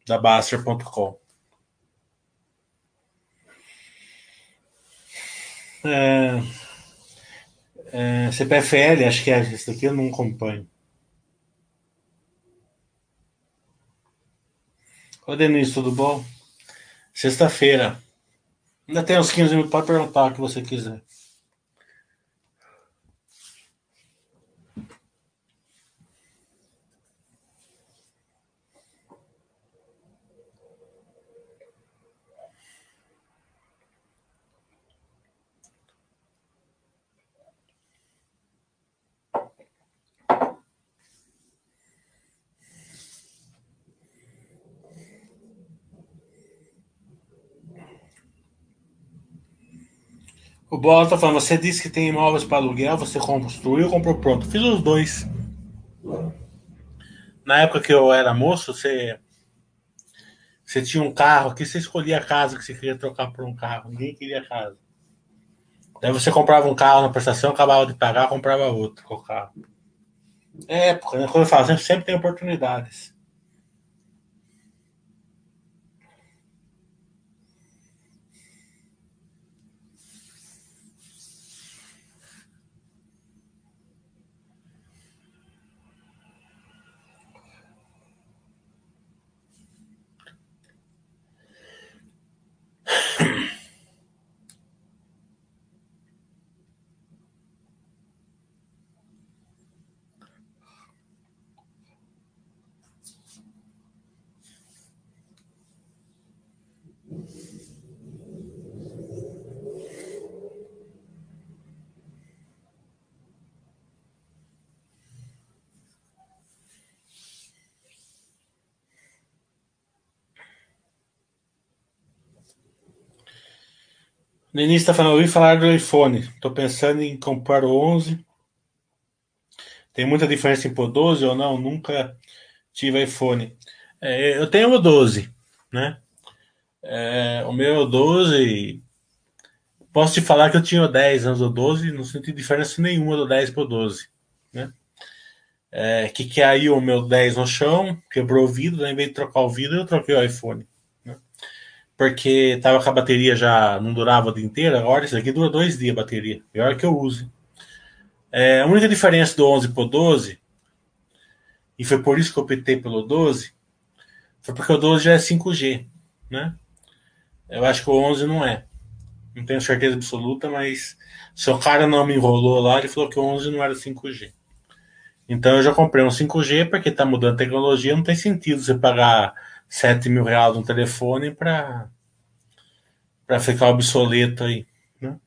da Baster.com. É, é, CPFL, acho que é esse daqui eu não acompanho. Oi, Denise, tudo bom? Sexta-feira. Ainda tem uns 15 minutos para perguntar o que você quiser. O Bola tá falando, você disse que tem imóveis para aluguel, você construiu ou comprou pronto? Fiz os dois. na época que eu era moço, você, você tinha um carro que você escolhia a casa que você queria trocar por um carro. Ninguém queria casa. Daí você comprava um carro na prestação, acabava de pagar, comprava outro com o carro. É época, né? Quando eu falo, sempre tem oportunidades. Denise está falando, ouvi falar do iPhone. Estou pensando em comprar o 11. Tem muita diferença em pôr 12 ou não? Nunca tive iPhone. É, eu tenho o 12, né? É, o meu 12. Posso te falar que eu tinha o 10 anos do 12, não senti diferença nenhuma do 10 para o 12, né? É, que caiu o meu 10 no chão, quebrou o vidro, né? em vez de trocar o vidro, eu troquei o iPhone porque tava com a bateria já não durava o dia inteiro, agora isso aqui dura dois dias a bateria, pior que eu use. É, a única diferença do 11 para o 12, e foi por isso que eu optei pelo 12, foi porque o 12 já é 5G, né? Eu acho que o 11 não é. Não tenho certeza absoluta, mas se o cara não me enrolou lá, ele falou que o 11 não era 5G. Então eu já comprei um 5G, porque está mudando a tecnologia, não tem sentido você pagar 7 mil reais no telefone para para ficar obsoleto aí. Né?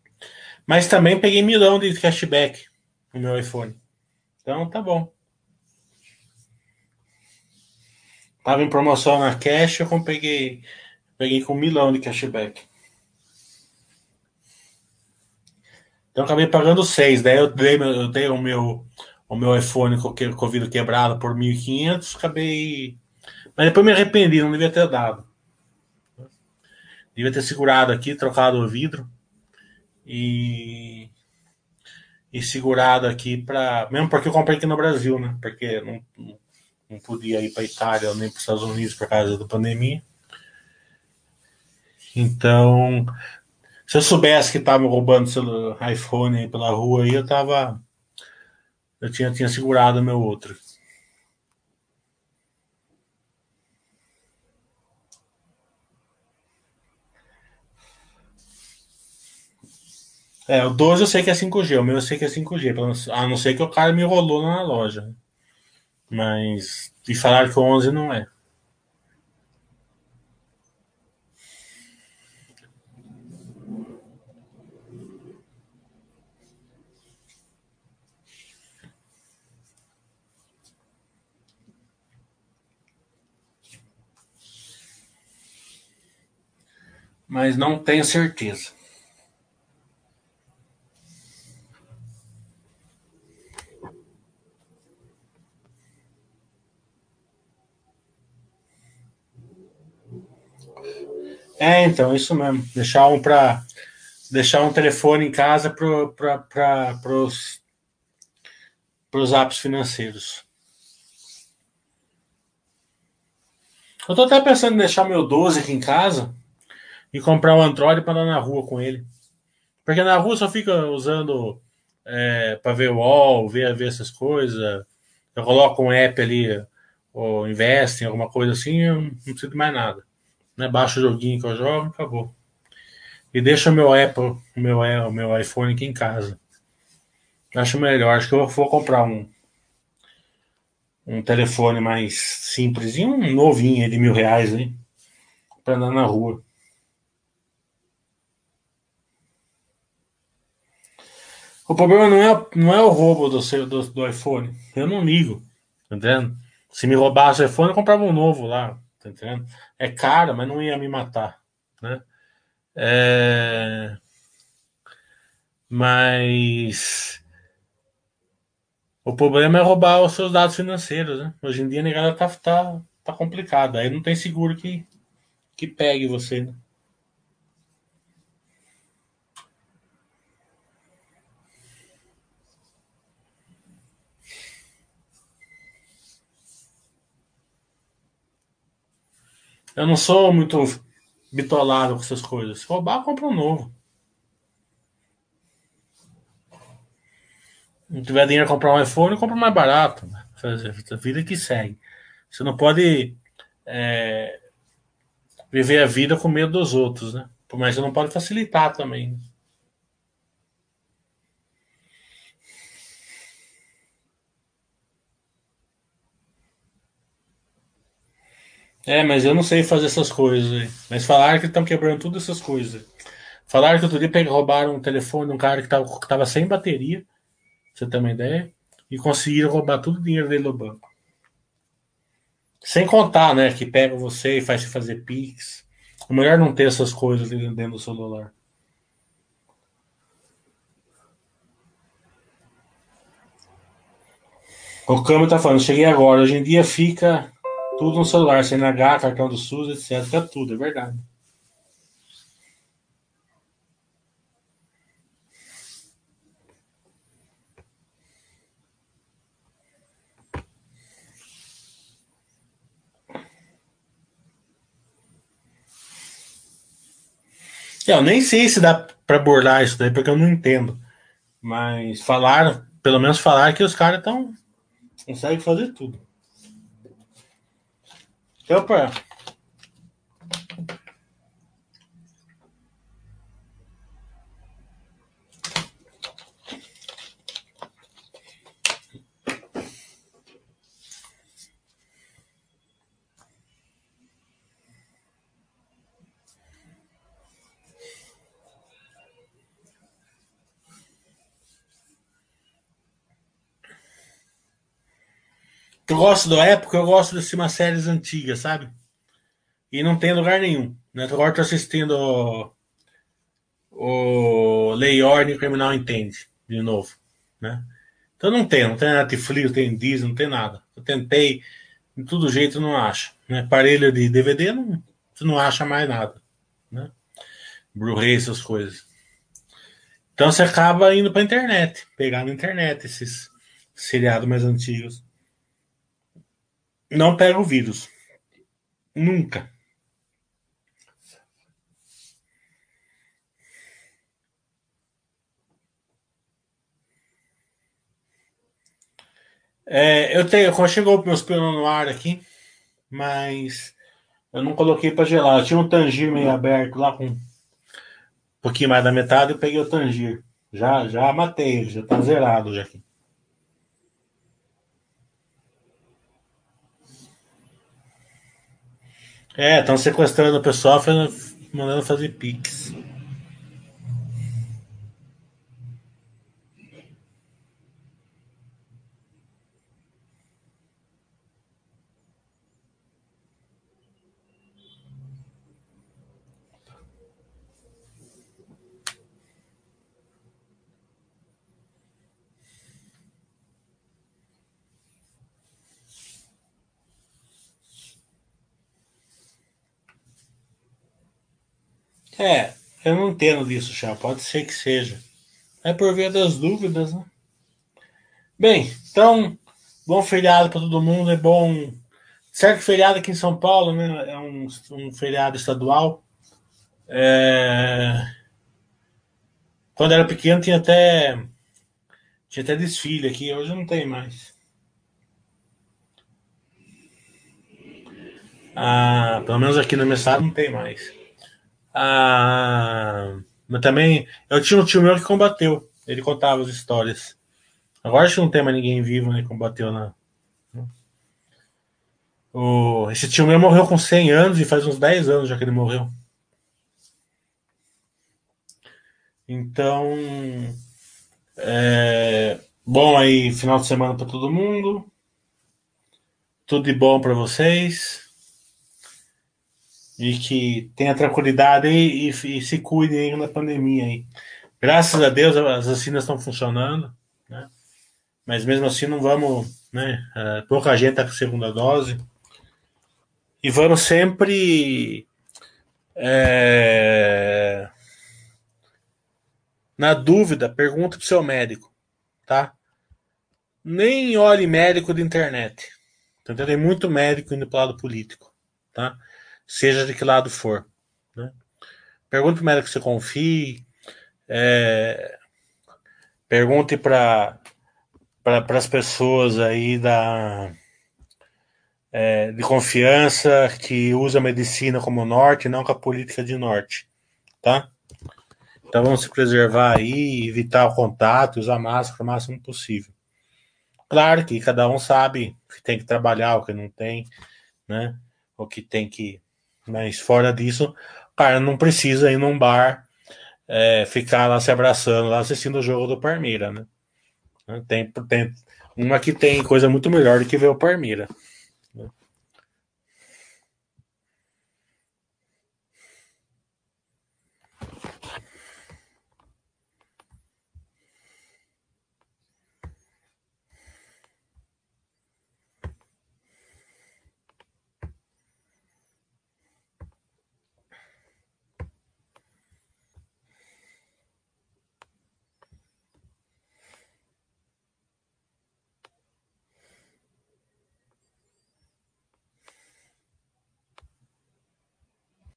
Mas também peguei milhão de cashback no meu iPhone. Então tá bom. Tava em promoção na Cash, eu peguei, peguei com milhão de cashback. Então acabei pagando 6. Daí eu dei, eu dei o meu, o meu iPhone com o vidro quebrado por 1.500. Acabei mas depois me arrependi, não devia ter dado. Devia ter segurado aqui, trocado o vidro e e segurado aqui para mesmo porque eu comprei aqui no Brasil, né? Porque não, não podia ir para Itália nem para os Estados Unidos por causa da pandemia. Então, se eu soubesse que estavam roubando seu iPhone aí pela rua, aí eu tava eu tinha, tinha segurado meu outro. É, o 12 eu sei que é 5G, o meu eu sei que é 5G, a não ser que o cara me rolou na loja. Mas. E falaram que o 11 não é. Mas não tenho certeza. É, então, isso mesmo. Deixar um para deixar um telefone em casa para os os apps financeiros. Eu tô até pensando em deixar meu 12 aqui em casa e comprar um Android para andar na rua com ele. Porque na rua só fica usando é, para ver o wall, ver, ver essas coisas. Eu coloco um app ali, ou investem, alguma coisa assim, eu não preciso de mais nada né? Baixo o joguinho que eu jogo, acabou. E deixa o meu Apple, o meu, o meu iPhone aqui em casa. Acho melhor. Acho que eu vou comprar um um telefone mais simples e um novinho de mil reais aí para andar na rua. O problema não é, não é o roubo do, do, do iPhone. Eu não ligo. Tá entendendo? Se me roubasse o iPhone, eu comprava um novo lá. Tá entendendo? É caro, mas não ia me matar, né? É... Mas O problema é roubar os seus dados financeiros, né? Hoje em dia a negada tá, tá, tá complicado. Aí não tem seguro que, que pegue você, né? Eu não sou muito bitolado com essas coisas. Se roubar, compra um novo. não tiver dinheiro para comprar um iPhone, compra mais barato. A vida que segue. Você não pode é, viver a vida com medo dos outros, né? Mas você não pode facilitar também. É, mas eu não sei fazer essas coisas. Mas falaram que estão quebrando todas essas coisas. Falaram que outro dia roubaram um telefone de um cara que estava que tava sem bateria você tem uma ideia? E conseguiram roubar todo o dinheiro dele do banco. Sem contar, né, que pega você e faz você fazer Pix. É melhor não ter essas coisas dentro do celular. O Câmbio tá falando, cheguei agora. Hoje em dia fica tudo no celular, CNH, cartão do SUS, etc. Fica tudo, é verdade. Eu nem sei se dá para burlar isso daí, porque eu não entendo. Mas falaram, pelo menos falaram que os caras estão. conseguem fazer tudo. Opa! Eu gosto da época, eu gosto de umas séries antigas, sabe? E não tem lugar nenhum. Né? Agora tô assistindo o, o Lei Ordem Criminal Entende, de novo. Né? Então não tem, não tem Netflix, não tem Disney, não tem nada. Eu tentei, de todo jeito não acho. Né? Aparelho de DVD, não, você não acha mais nada. Né? Blu-ray, essas coisas. Então você acaba indo para internet, pegar na internet esses seriados mais antigos não pega o vírus. Nunca. É, eu tenho, chegou meus pelos no ar aqui, mas eu não coloquei para gelar. Eu tinha um tangir meio aberto lá com um pouquinho mais da metade, eu peguei o tangir. Já, já matei, já tá zerado já aqui. É, estão sequestrando o pessoal, mandando fazer pix. É, eu não entendo disso, já. Pode ser que seja. É por via das dúvidas, né? Bem, então, bom feriado para todo mundo. É bom. Certo feriado aqui em São Paulo, né? É um, um feriado estadual. É... Quando era pequeno tinha até tinha até desfile aqui. Hoje não tem mais. Ah, pelo menos aqui na minha não tem mais. Ah, mas também, eu tinha um tio meu que combateu. Ele contava as histórias. Agora acho que não tem mais ninguém vivo, né? Que combateu na. O, esse tio meu morreu com 100 anos e faz uns 10 anos já que ele morreu. Então. É, bom aí, final de semana para todo mundo. Tudo de bom para vocês e que tenha tranquilidade e, e, e se cuidem na pandemia aí. Graças a Deus as vacinas estão funcionando, né? mas mesmo assim não vamos, né? Uh, pouca gente tá com segunda dose. E vamos sempre é, na dúvida, pergunta pro seu médico, tá? Nem olhe médico de internet. Então, tem muito médico indo pro lado político, tá? Seja de que lado for. Né? Pergunte pro médico que você confie. É, pergunte para para as pessoas aí da é, de confiança que usa a medicina como norte, não com a política de norte, tá? Então vamos se preservar aí, evitar o contato, usar máscara o máximo possível. Claro que cada um sabe que tem que trabalhar, o que não tem, né? O que tem que. Mas fora disso, cara não precisa ir num bar é, ficar lá se abraçando, lá assistindo o jogo do Parmeira, né? Tem, tem uma que tem coisa muito melhor do que ver o Parmeira.